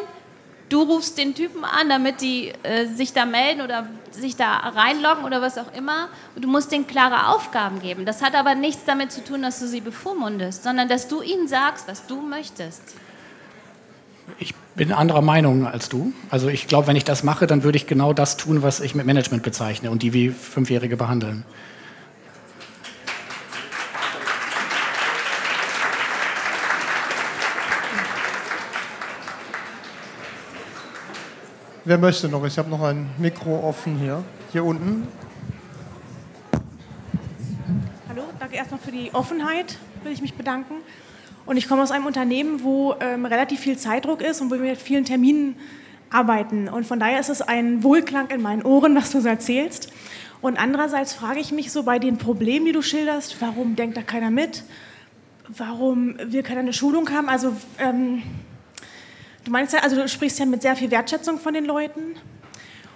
du rufst den Typen an, damit die äh, sich da melden oder sich da reinloggen oder was auch immer. Und du musst denen klare Aufgaben geben. Das hat aber nichts damit zu tun, dass du sie bevormundest, sondern dass du ihnen sagst, was du möchtest. Ich bin anderer Meinung als du. Also ich glaube, wenn ich das mache, dann würde ich genau das tun, was ich mit Management bezeichne und die wie Fünfjährige behandeln. Wer möchte noch? Ich habe noch ein Mikro offen hier. Hier unten. Hallo, danke erstmal für die Offenheit, will ich mich bedanken. Und ich komme aus einem Unternehmen, wo ähm, relativ viel Zeitdruck ist und wo wir mit vielen Terminen arbeiten. Und von daher ist es ein Wohlklang in meinen Ohren, was du so erzählst. Und andererseits frage ich mich so bei den Problemen, die du schilderst, warum denkt da keiner mit? Warum will keiner eine Schulung haben? Also ähm, du meinst ja, also du sprichst ja mit sehr viel Wertschätzung von den Leuten.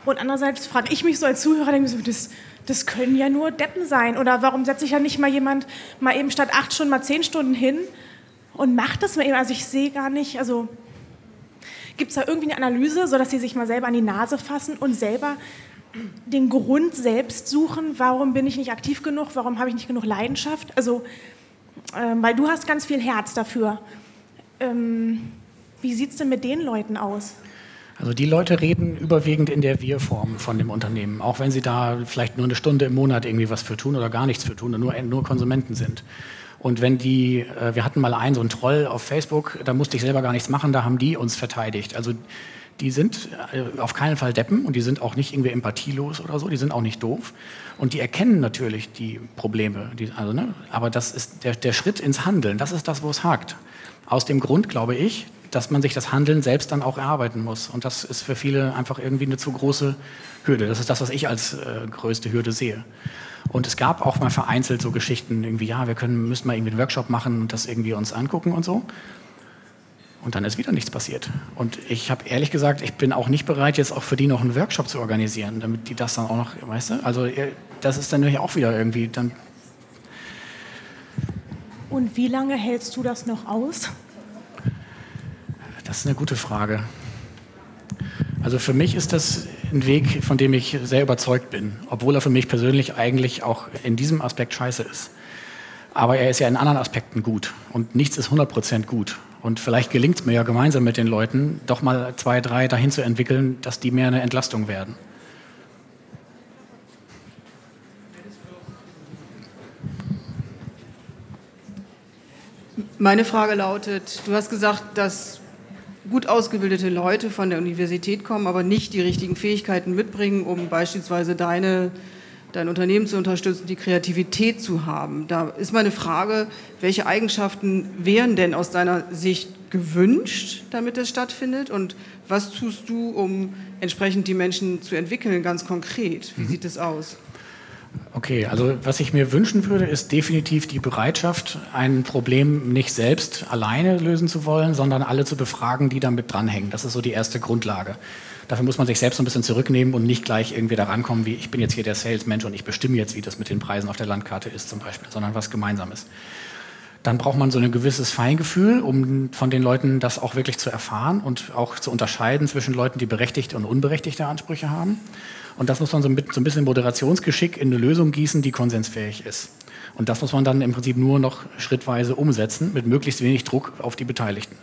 Und andererseits frage ich mich so als Zuhörer, denke ich so, das, das können ja nur Deppen sein. Oder warum setzt sich ja nicht mal jemand mal eben statt acht Stunden mal zehn Stunden hin und macht das mal eben? Also ich sehe gar nicht, also gibt es da irgendwie eine Analyse, sodass sie sich mal selber an die Nase fassen und selber den Grund selbst suchen, warum bin ich nicht aktiv genug, warum habe ich nicht genug Leidenschaft? Also, ähm, weil du hast ganz viel Herz dafür. Ähm, wie sieht es denn mit den Leuten aus? Also die Leute reden überwiegend in der Wir-Form von dem Unternehmen, auch wenn sie da vielleicht nur eine Stunde im Monat irgendwie was für tun oder gar nichts für tun und nur, nur Konsumenten sind. Und wenn die, äh, wir hatten mal einen, so einen Troll auf Facebook, da musste ich selber gar nichts machen, da haben die uns verteidigt. Also die sind äh, auf keinen Fall Deppen und die sind auch nicht irgendwie empathielos oder so, die sind auch nicht doof. Und die erkennen natürlich die Probleme. Die, also, ne? Aber das ist der, der Schritt ins Handeln, das ist das, wo es hakt. Aus dem Grund, glaube ich, dass man sich das Handeln selbst dann auch erarbeiten muss. Und das ist für viele einfach irgendwie eine zu große Hürde. Das ist das, was ich als äh, größte Hürde sehe. Und es gab auch mal vereinzelt so Geschichten, irgendwie, ja, wir können, müssen mal irgendwie einen Workshop machen und das irgendwie uns angucken und so. Und dann ist wieder nichts passiert. Und ich habe ehrlich gesagt, ich bin auch nicht bereit, jetzt auch für die noch einen Workshop zu organisieren, damit die das dann auch noch, weißt du? Also äh, das ist dann natürlich auch wieder irgendwie, dann Und wie lange hältst du das noch aus? Das ist eine gute Frage. Also für mich ist das ein Weg, von dem ich sehr überzeugt bin, obwohl er für mich persönlich eigentlich auch in diesem Aspekt scheiße ist. Aber er ist ja in anderen Aspekten gut und nichts ist 100% gut. Und vielleicht gelingt es mir ja gemeinsam mit den Leuten, doch mal zwei, drei dahin zu entwickeln, dass die mehr eine Entlastung werden. Meine Frage lautet, du hast gesagt, dass gut ausgebildete Leute von der Universität kommen, aber nicht die richtigen Fähigkeiten mitbringen, um beispielsweise deine, dein Unternehmen zu unterstützen, die Kreativität zu haben. Da ist meine Frage, welche Eigenschaften wären denn aus deiner Sicht gewünscht, damit das stattfindet? Und was tust du, um entsprechend die Menschen zu entwickeln, ganz konkret? Wie sieht es aus? Okay, also was ich mir wünschen würde, ist definitiv die Bereitschaft, ein Problem nicht selbst alleine lösen zu wollen, sondern alle zu befragen, die damit dranhängen. Das ist so die erste Grundlage. Dafür muss man sich selbst so ein bisschen zurücknehmen und nicht gleich irgendwie da rankommen, wie ich bin jetzt hier der Salesmensch und ich bestimme jetzt, wie das mit den Preisen auf der Landkarte ist zum Beispiel, sondern was Gemeinsames. Dann braucht man so ein gewisses Feingefühl, um von den Leuten das auch wirklich zu erfahren und auch zu unterscheiden zwischen Leuten, die berechtigte und unberechtigte Ansprüche haben. Und das muss man so ein bisschen Moderationsgeschick in eine Lösung gießen, die konsensfähig ist. Und das muss man dann im Prinzip nur noch schrittweise umsetzen, mit möglichst wenig Druck auf die Beteiligten.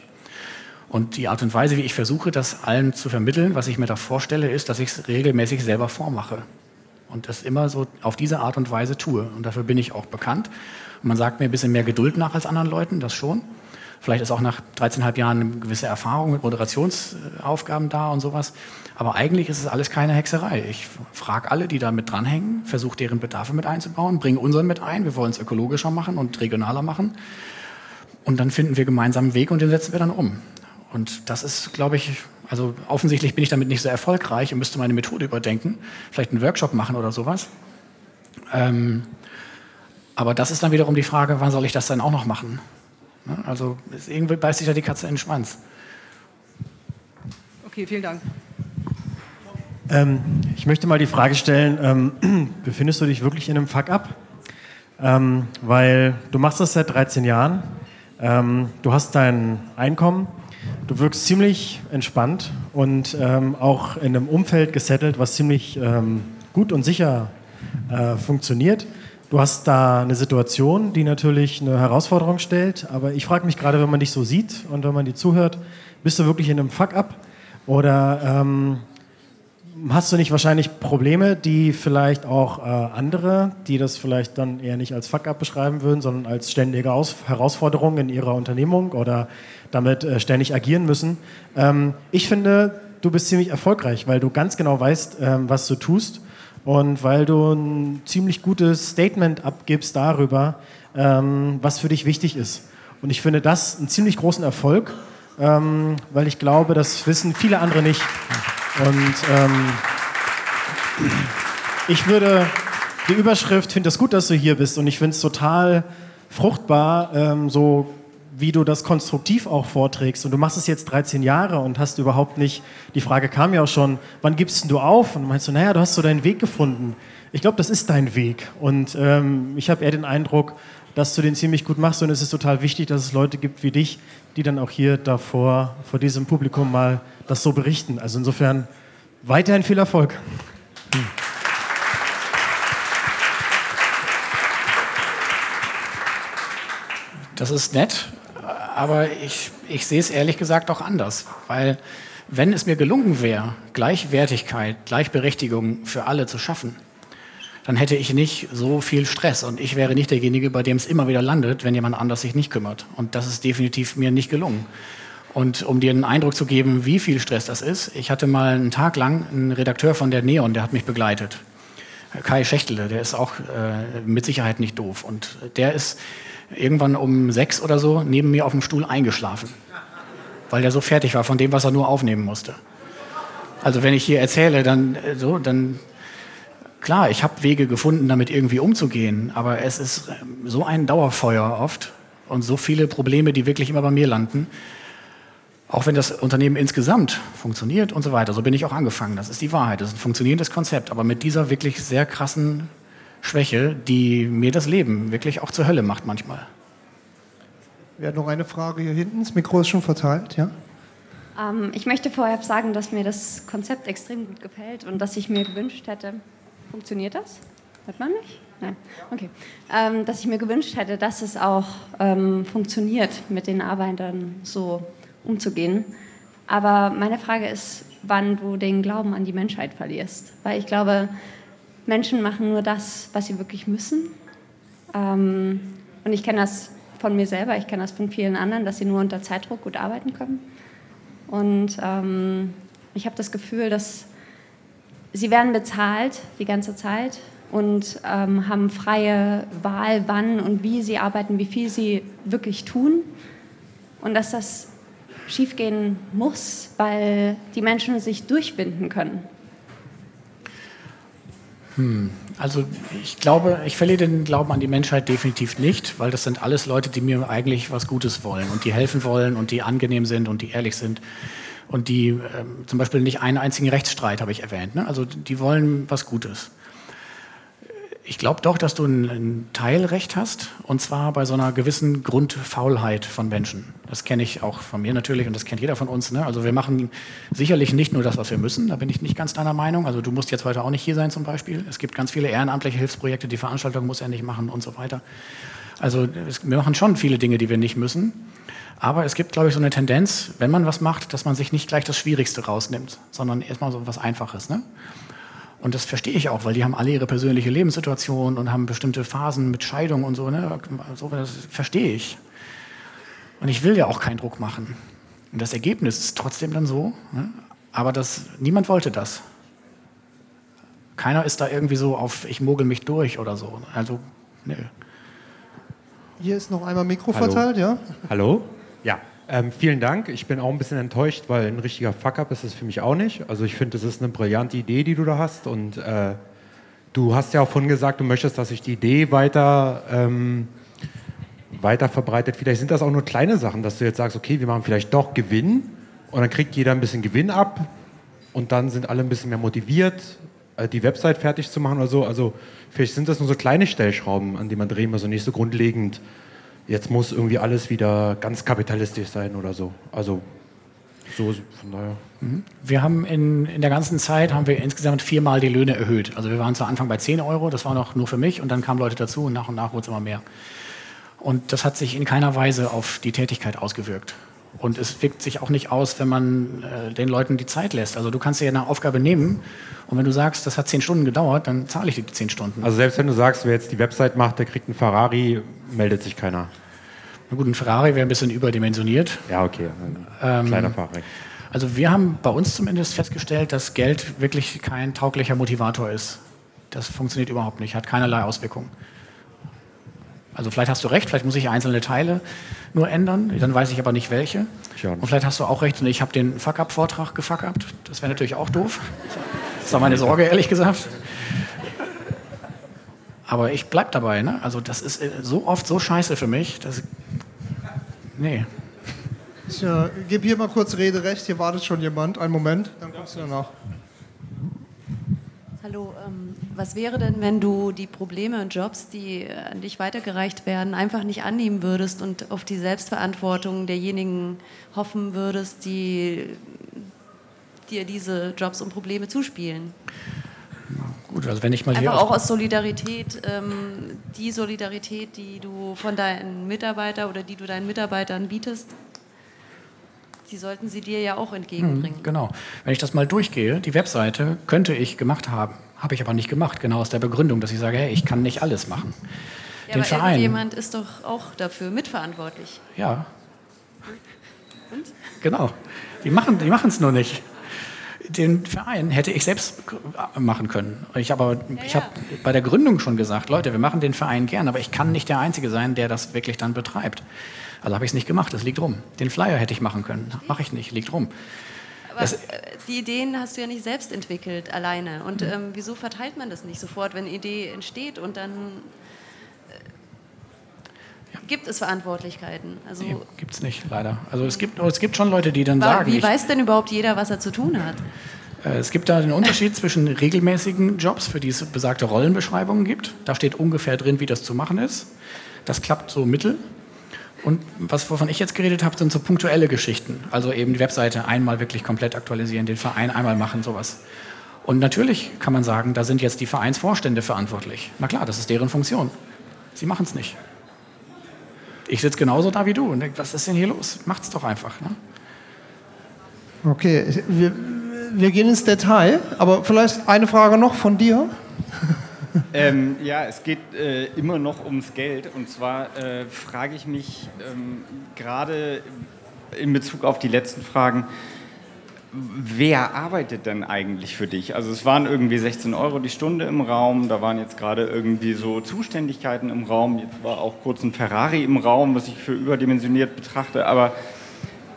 Und die Art und Weise, wie ich versuche, das allen zu vermitteln, was ich mir da vorstelle, ist, dass ich es regelmäßig selber vormache. und das immer so auf diese Art und Weise tue. Und dafür bin ich auch bekannt. Man sagt mir ein bisschen mehr Geduld nach als anderen Leuten, das schon. Vielleicht ist auch nach 13,5 Jahren eine gewisse Erfahrung mit Moderationsaufgaben da und sowas. Aber eigentlich ist es alles keine Hexerei. Ich frage alle, die da mit dranhängen, versuche deren Bedarfe mit einzubauen, bringe unseren mit ein. Wir wollen es ökologischer machen und regionaler machen. Und dann finden wir gemeinsam einen Weg und den setzen wir dann um. Und das ist, glaube ich, also offensichtlich bin ich damit nicht so erfolgreich und müsste meine Methode überdenken. Vielleicht einen Workshop machen oder sowas. Ähm, aber das ist dann wiederum die Frage, wann soll ich das dann auch noch machen? Ne? Also irgendwie beißt sich ja die Katze in den Schwanz. Okay, vielen Dank. Ähm, ich möchte mal die Frage stellen, ähm, [CLEARS THROAT] befindest du dich wirklich in einem Fuck-up? Ähm, weil du machst das seit 13 Jahren, ähm, du hast dein Einkommen, du wirkst ziemlich entspannt und ähm, auch in einem Umfeld gesettelt, was ziemlich ähm, gut und sicher äh, funktioniert. Du hast da eine Situation, die natürlich eine Herausforderung stellt, aber ich frage mich gerade, wenn man dich so sieht und wenn man dir zuhört, bist du wirklich in einem Fuck-up oder ähm, hast du nicht wahrscheinlich Probleme, die vielleicht auch äh, andere, die das vielleicht dann eher nicht als Fuck-up beschreiben würden, sondern als ständige Aus Herausforderung in ihrer Unternehmung oder damit äh, ständig agieren müssen? Ähm, ich finde, du bist ziemlich erfolgreich, weil du ganz genau weißt, ähm, was du tust und weil du ein ziemlich gutes Statement abgibst darüber, ähm, was für dich wichtig ist. Und ich finde das einen ziemlich großen Erfolg, ähm, weil ich glaube, das wissen viele andere nicht. Und ähm, ich würde die Überschrift, finde es gut, dass du hier bist und ich finde es total fruchtbar, ähm, so wie du das konstruktiv auch vorträgst. Und du machst es jetzt 13 Jahre und hast überhaupt nicht, die Frage kam ja auch schon, wann gibst du auf? Und du meinst so, naja, du hast so deinen Weg gefunden. Ich glaube, das ist dein Weg. Und ähm, ich habe eher den Eindruck, dass du den ziemlich gut machst und es ist total wichtig, dass es Leute gibt wie dich, die dann auch hier davor, vor diesem Publikum mal das so berichten. Also insofern weiterhin viel Erfolg. Das ist nett, aber ich, ich sehe es ehrlich gesagt auch anders, weil wenn es mir gelungen wäre, Gleichwertigkeit, Gleichberechtigung für alle zu schaffen, dann hätte ich nicht so viel Stress und ich wäre nicht derjenige, bei dem es immer wieder landet, wenn jemand anders sich nicht kümmert. Und das ist definitiv mir nicht gelungen. Und um dir einen Eindruck zu geben, wie viel Stress das ist, ich hatte mal einen Tag lang einen Redakteur von der Neon, der hat mich begleitet. Kai Schächtele, der ist auch äh, mit Sicherheit nicht doof. Und der ist irgendwann um sechs oder so neben mir auf dem Stuhl eingeschlafen, weil der so fertig war von dem, was er nur aufnehmen musste. Also wenn ich hier erzähle, dann äh, so, dann klar, ich habe Wege gefunden, damit irgendwie umzugehen, aber es ist ähm, so ein Dauerfeuer oft und so viele Probleme, die wirklich immer bei mir landen. Auch wenn das Unternehmen insgesamt funktioniert und so weiter, so bin ich auch angefangen. Das ist die Wahrheit. Das ist ein funktionierendes Konzept, aber mit dieser wirklich sehr krassen Schwäche, die mir das Leben wirklich auch zur Hölle macht manchmal. Wir haben noch eine Frage hier hinten. Das Mikro ist schon verteilt, ja? Ähm, ich möchte vorher sagen, dass mir das Konzept extrem gut gefällt und dass ich mir gewünscht hätte, funktioniert das? Hört man mich? Nein. Okay. Ähm, dass ich mir gewünscht hätte, dass es auch ähm, funktioniert, mit den Arbeitern so umzugehen. Aber meine Frage ist, wann du den Glauben an die Menschheit verlierst. Weil ich glaube, Menschen machen nur das, was sie wirklich müssen. Ähm, und ich kenne das von mir selber, ich kenne das von vielen anderen, dass sie nur unter Zeitdruck gut arbeiten können. Und ähm, ich habe das Gefühl, dass sie werden bezahlt die ganze Zeit und ähm, haben freie Wahl, wann und wie sie arbeiten, wie viel sie wirklich tun. Und dass das schiefgehen muss, weil die Menschen sich durchbinden können. Hm. Also ich glaube, ich verliere den Glauben an die Menschheit definitiv nicht, weil das sind alles Leute, die mir eigentlich was Gutes wollen und die helfen wollen und die angenehm sind und die ehrlich sind und die ähm, zum Beispiel nicht einen einzigen Rechtsstreit habe ich erwähnt. Ne? Also die wollen was Gutes ich glaube doch, dass du ein, Teilrecht hast, und zwar bei so einer gewissen Grundfaulheit von Menschen. Das kenne ich auch von mir natürlich und das kennt jeder von uns. Ne? Also wir machen sicherlich nicht nur das, was wir müssen, da bin ich nicht ganz deiner Meinung. Also du musst jetzt heute auch nicht hier sein zum Beispiel. Es gibt ganz viele ehrenamtliche Hilfsprojekte, die Veranstaltung muss er nicht machen und so weiter. Also es, wir machen schon viele Dinge, die wir nicht müssen. Aber es gibt, glaube ich, so eine Tendenz, wenn man was macht, dass man sich nicht gleich das Schwierigste rausnimmt, sondern erstmal so was Einfaches. Ne? Und das verstehe ich auch, weil die haben alle ihre persönliche Lebenssituation und haben bestimmte Phasen mit Scheidung und so. Ne? so das verstehe ich. Und ich will ja auch keinen Druck machen. Und das Ergebnis ist trotzdem dann so. Ne? Aber das, niemand wollte das. Keiner ist da irgendwie so auf, ich mogel mich durch oder so. Also, nö. Hier ist noch einmal Mikro Hallo. verteilt, ja? Hallo? Ja. Ähm, vielen Dank. Ich bin auch ein bisschen enttäuscht, weil ein richtiger Fuck-up ist es für mich auch nicht. Also ich finde, das ist eine brillante Idee, die du da hast. Und äh, du hast ja auch vorhin gesagt, du möchtest, dass sich die Idee weiter, ähm, weiter verbreitet. Vielleicht sind das auch nur kleine Sachen, dass du jetzt sagst, okay, wir machen vielleicht doch Gewinn und dann kriegt jeder ein bisschen Gewinn ab und dann sind alle ein bisschen mehr motiviert, äh, die Website fertig zu machen oder so. Also vielleicht sind das nur so kleine Stellschrauben, an die man drehen muss und nicht so grundlegend jetzt muss irgendwie alles wieder ganz kapitalistisch sein oder so. Also so von daher. Mhm. Wir haben in, in der ganzen Zeit haben wir insgesamt viermal die Löhne erhöht. Also wir waren zu Anfang bei 10 Euro, das war noch nur für mich und dann kamen Leute dazu und nach und nach wurde es immer mehr. Und das hat sich in keiner Weise auf die Tätigkeit ausgewirkt. Und es wirkt sich auch nicht aus, wenn man äh, den Leuten die Zeit lässt. Also du kannst dir eine Aufgabe nehmen und wenn du sagst, das hat zehn Stunden gedauert, dann zahle ich dir die zehn Stunden. Also selbst wenn du sagst, wer jetzt die Website macht, der kriegt einen Ferrari, meldet sich keiner. Na gut, ein Ferrari wäre ein bisschen überdimensioniert. Ja, okay. Ähm, Kleiner Ferrari. Also wir haben bei uns zumindest festgestellt, dass Geld wirklich kein tauglicher Motivator ist. Das funktioniert überhaupt nicht, hat keinerlei Auswirkungen. Also vielleicht hast du recht, vielleicht muss ich einzelne Teile nur ändern, dann weiß ich aber nicht welche. Und vielleicht hast du auch recht und ich habe den Fuck-Up-Vortrag gefuckt. Das wäre natürlich auch doof. Das war meine Sorge, ehrlich gesagt. Aber ich bleib dabei. Ne? Also das ist äh, so oft so scheiße für mich. Dass, nee. Ich äh, gebe hier mal kurz Rederecht. Hier wartet schon jemand. Einen Moment, dann kommst du danach. Hallo, ähm, was wäre denn, wenn du die Probleme und Jobs, die äh, an dich weitergereicht werden, einfach nicht annehmen würdest und auf die Selbstverantwortung derjenigen hoffen würdest, die dir diese Jobs und Probleme zuspielen? Gut, also wenn ich mal hier Einfach auch aus Solidarität, ähm, die Solidarität, die du von deinen Mitarbeitern oder die du deinen Mitarbeitern bietest, die sollten sie dir ja auch entgegenbringen. Hm, genau. Wenn ich das mal durchgehe, die Webseite könnte ich gemacht haben, habe ich aber nicht gemacht, genau aus der Begründung, dass ich sage, hey, ich kann nicht alles machen. Ja, Den aber Verein, irgendjemand ist doch auch dafür mitverantwortlich. ja, Und? genau. Die machen die es nur nicht. Den Verein hätte ich selbst machen können. Ich, aber, ich habe bei der Gründung schon gesagt, Leute, wir machen den Verein gern, aber ich kann nicht der Einzige sein, der das wirklich dann betreibt. Also habe ich es nicht gemacht, das liegt rum. Den Flyer hätte ich machen können, mache ich nicht, liegt rum. Aber Das- äh, die Ideen hast du ja nicht selbst entwickelt, alleine. Und Mhm. ähm, wieso verteilt man das nicht sofort, wenn eine Idee entsteht und dann gibt es Verantwortlichkeiten? Also, Nee, gibt es nicht, leider. Also es gibt, es gibt schon Leute, die dann sagen, wie ich, weiß denn überhaupt jeder, was er zu tun hat? Äh, Es gibt da den Unterschied zwischen regelmäßigen Jobs, für die es besagte Rollenbeschreibungen gibt. Da steht ungefähr drin, wie das zu machen ist. Das klappt so mittel. Und was, wovon ich jetzt geredet habe, sind so punktuelle Geschichten. Also eben die Webseite einmal wirklich komplett aktualisieren, den Verein einmal machen, sowas. Und natürlich kann man sagen, da sind jetzt die Vereinsvorstände verantwortlich. Na klar, das ist deren Funktion. Sie machen es nicht. Ich sitze genauso da wie du und denke, was ist denn hier los? Macht's doch einfach. Ne? Okay, wir, wir gehen ins Detail, aber vielleicht eine Frage noch von dir. [LAUGHS] Ähm, ja, es geht äh, immer noch ums Geld. Und zwar äh, frage ich mich ähm, gerade in Bezug auf die letzten Fragen, wer arbeitet denn eigentlich für dich? Also es waren irgendwie 16 Euro die Stunde im Raum, da waren jetzt gerade irgendwie so Zuständigkeiten im Raum, jetzt war auch kurz ein Ferrari im Raum, was ich für überdimensioniert betrachte, aber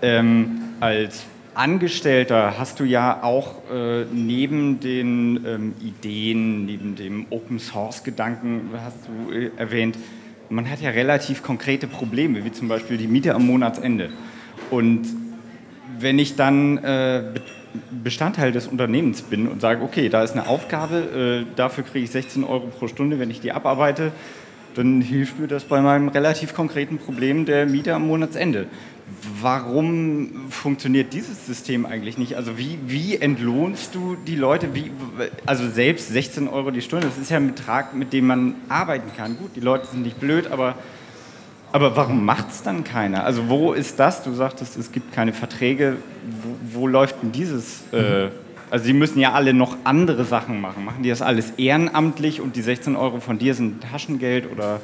ähm, als Angestellter hast du ja auch äh, neben den ähm, Ideen, neben dem Open Source Gedanken, hast du äh, erwähnt, man hat ja relativ konkrete Probleme, wie zum Beispiel die Miete am Monatsende. Und wenn ich dann äh, Be- Bestandteil des Unternehmens bin und sage, okay, da ist eine Aufgabe, äh, dafür kriege ich 16 Euro pro Stunde, wenn ich die abarbeite, dann hilft mir das bei meinem relativ konkreten Problem der Miete am Monatsende. Warum funktioniert dieses System eigentlich nicht? Also wie, wie entlohnst du die Leute? Wie, also selbst 16 Euro die Stunde, das ist ja ein Betrag, mit dem man arbeiten kann. Gut, die Leute sind nicht blöd, aber, aber warum macht es dann keiner? Also wo ist das? Du sagtest, es gibt keine Verträge. Wo, wo läuft denn dieses äh, Also sie müssen ja alle noch andere Sachen machen. Machen die das alles ehrenamtlich und die 16 Euro von dir sind Taschengeld oder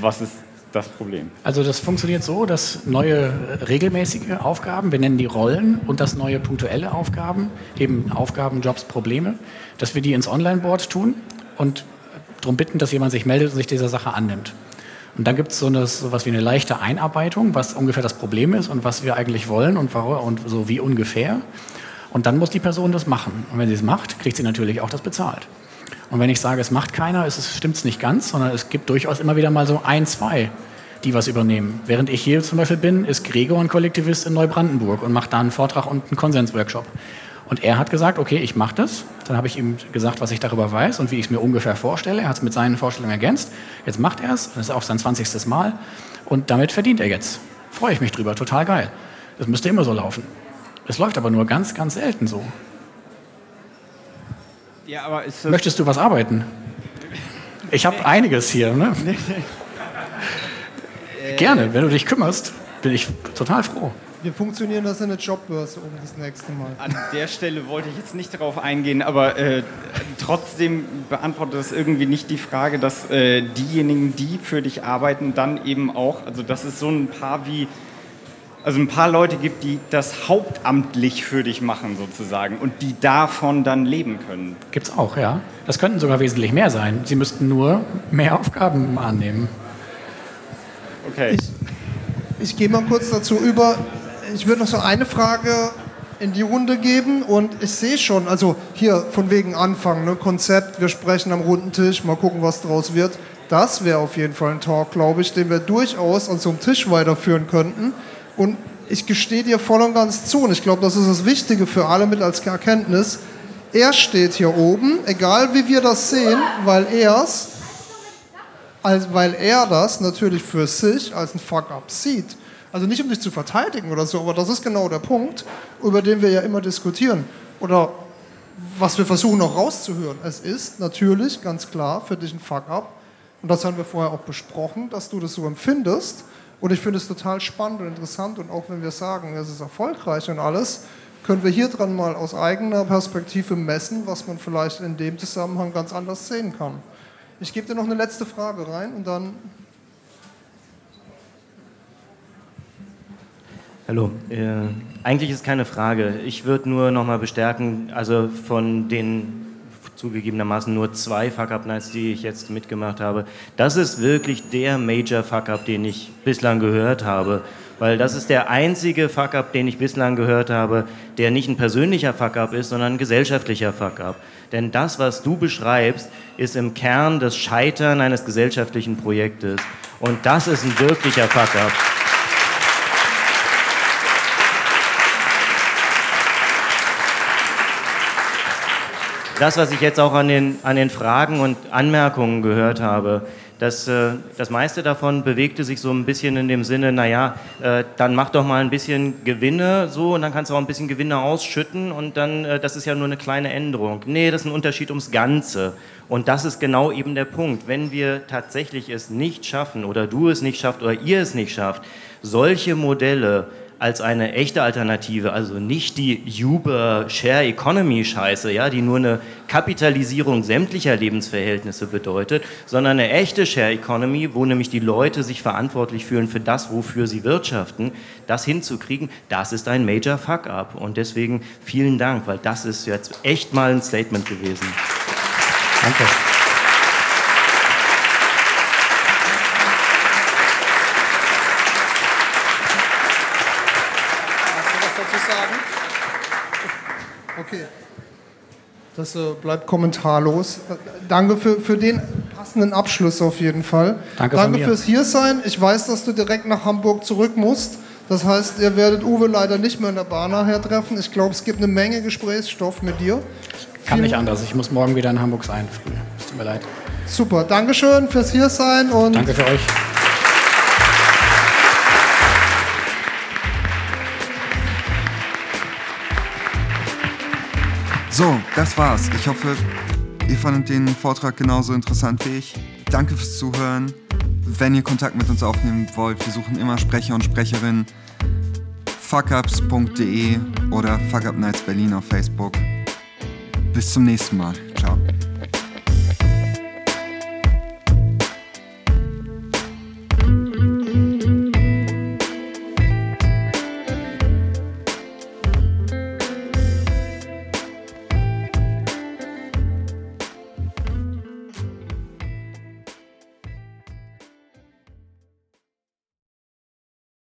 was ist das Problem? Also das funktioniert so, dass neue regelmäßige Aufgaben, wir nennen die Rollen, und das neue punktuelle Aufgaben, eben Aufgaben, Jobs, Probleme, dass wir die ins Online-Board tun und darum bitten, dass jemand sich meldet und sich dieser Sache annimmt. Und dann gibt es so etwas wie eine leichte Einarbeitung, was ungefähr das Problem ist und was wir eigentlich wollen und, und so wie ungefähr. Und dann muss die Person das machen. Und wenn sie es macht, kriegt sie natürlich auch das bezahlt. Und wenn ich sage, es macht keiner, stimmt es nicht ganz, sondern es gibt durchaus immer wieder mal so ein, zwei, die was übernehmen. Während ich hier zum Beispiel bin, ist Gregor ein Kollektivist in Neubrandenburg und macht da einen Vortrag und einen Konsensworkshop. Und er hat gesagt, okay, ich mache das. Dann habe ich ihm gesagt, was ich darüber weiß und wie ich es mir ungefähr vorstelle. Er hat es mit seinen Vorstellungen ergänzt. Jetzt macht er es. Das ist auch sein 20. Mal. Und damit verdient er jetzt. Freue ich mich drüber. Total geil. Das müsste immer so laufen. Es läuft aber nur ganz, ganz selten so. Ja, aber Möchtest du was arbeiten? Ich habe einiges hier. Ne? Gerne, wenn du dich kümmerst, bin ich total froh. Wir funktionieren das in der Jobbörse um das nächste Mal. An der Stelle wollte ich jetzt nicht darauf eingehen, aber äh, trotzdem beantwortet das irgendwie nicht die Frage, dass äh, diejenigen, die für dich arbeiten, dann eben auch, also dass es so ein paar wie, also ein paar Leute gibt, die das hauptamtlich für dich machen sozusagen und die davon dann leben können. Gibt es auch, ja. Das könnten sogar wesentlich mehr sein. Sie müssten nur mehr Aufgaben annehmen. Okay. Ich, ich gehe mal kurz dazu über. Ich würde noch so eine Frage in die Runde geben und ich sehe schon, also hier von wegen Anfang, ne, Konzept, wir sprechen am runden Tisch, mal gucken, was draus wird. Das wäre auf jeden Fall ein Talk, glaube ich, den wir durchaus an so einem Tisch weiterführen könnten. Und ich gestehe dir voll und ganz zu, und ich glaube, das ist das Wichtige für alle mit als Erkenntnis. Er steht hier oben, egal wie wir das sehen, weil er es, weil er das natürlich für sich als ein Fuck-up sieht. Also nicht um sich zu verteidigen oder so, aber das ist genau der Punkt, über den wir ja immer diskutieren. Oder was wir versuchen auch rauszuhören. Es ist natürlich ganz klar für dich ein Fuck-up. Und das haben wir vorher auch besprochen, dass du das so empfindest. Und ich finde es total spannend und interessant. Und auch wenn wir sagen, es ist erfolgreich und alles, können wir hier dran mal aus eigener Perspektive messen, was man vielleicht in dem Zusammenhang ganz anders sehen kann. Ich gebe dir noch eine letzte Frage rein und dann Hallo. Äh, eigentlich ist keine Frage. Ich würde nur noch mal bestärken, also von den zugegebenermaßen nur zwei Fuck-Up-Nights, die ich jetzt mitgemacht habe, das ist wirklich der Major Fuck-Up, den ich bislang gehört habe. Weil das ist der einzige Fuck-Up, den ich bislang gehört habe, der nicht ein persönlicher Fuck-Up ist, sondern ein gesellschaftlicher Fuck-Up. Denn das, was du beschreibst, ist im Kern das Scheitern eines gesellschaftlichen Projektes. Und das ist ein wirklicher Fuck-Up. Das, was ich jetzt auch an den, an den Fragen und Anmerkungen gehört habe, das, äh, das meiste davon bewegte sich so ein bisschen in dem Sinne, naja, äh, dann mach doch mal ein bisschen Gewinne so und dann kannst du auch ein bisschen Gewinne ausschütten und dann, äh, das ist ja nur eine kleine Änderung. Nee, das ist ein Unterschied ums Ganze. Und das ist genau eben der Punkt. Wenn wir tatsächlich es nicht schaffen oder du es nicht schafft oder ihr es nicht schafft, solche Modelle als eine echte Alternative, also nicht die Uber Share Economy Scheiße, ja, die nur eine Kapitalisierung sämtlicher Lebensverhältnisse bedeutet, sondern eine echte Share Economy, wo nämlich die Leute sich verantwortlich fühlen für das, wofür sie wirtschaften, das hinzukriegen, das ist ein Major Fuck up und deswegen vielen Dank, weil das ist jetzt echt mal ein Statement gewesen. Danke. Okay. Das bleibt kommentarlos. Danke für, für den passenden Abschluss auf jeden Fall. Danke, danke fürs Hiersein. Ich weiß, dass du direkt nach Hamburg zurück musst. Das heißt, ihr werdet Uwe leider nicht mehr in der Bahn nachher treffen. Ich glaube, es gibt eine Menge Gesprächsstoff mit dir. Kann nicht anders. Ich muss morgen wieder in Hamburg sein. Früh. Es tut mir leid. Super. Dankeschön fürs Hiersein und. Danke für euch. So, das war's. Ich hoffe, ihr fandet den Vortrag genauso interessant wie ich. Danke fürs Zuhören. Wenn ihr Kontakt mit uns aufnehmen wollt, wir suchen immer Sprecher und Sprecherinnen fuckups.de oder Fuck Up Nights Berlin auf Facebook. Bis zum nächsten Mal.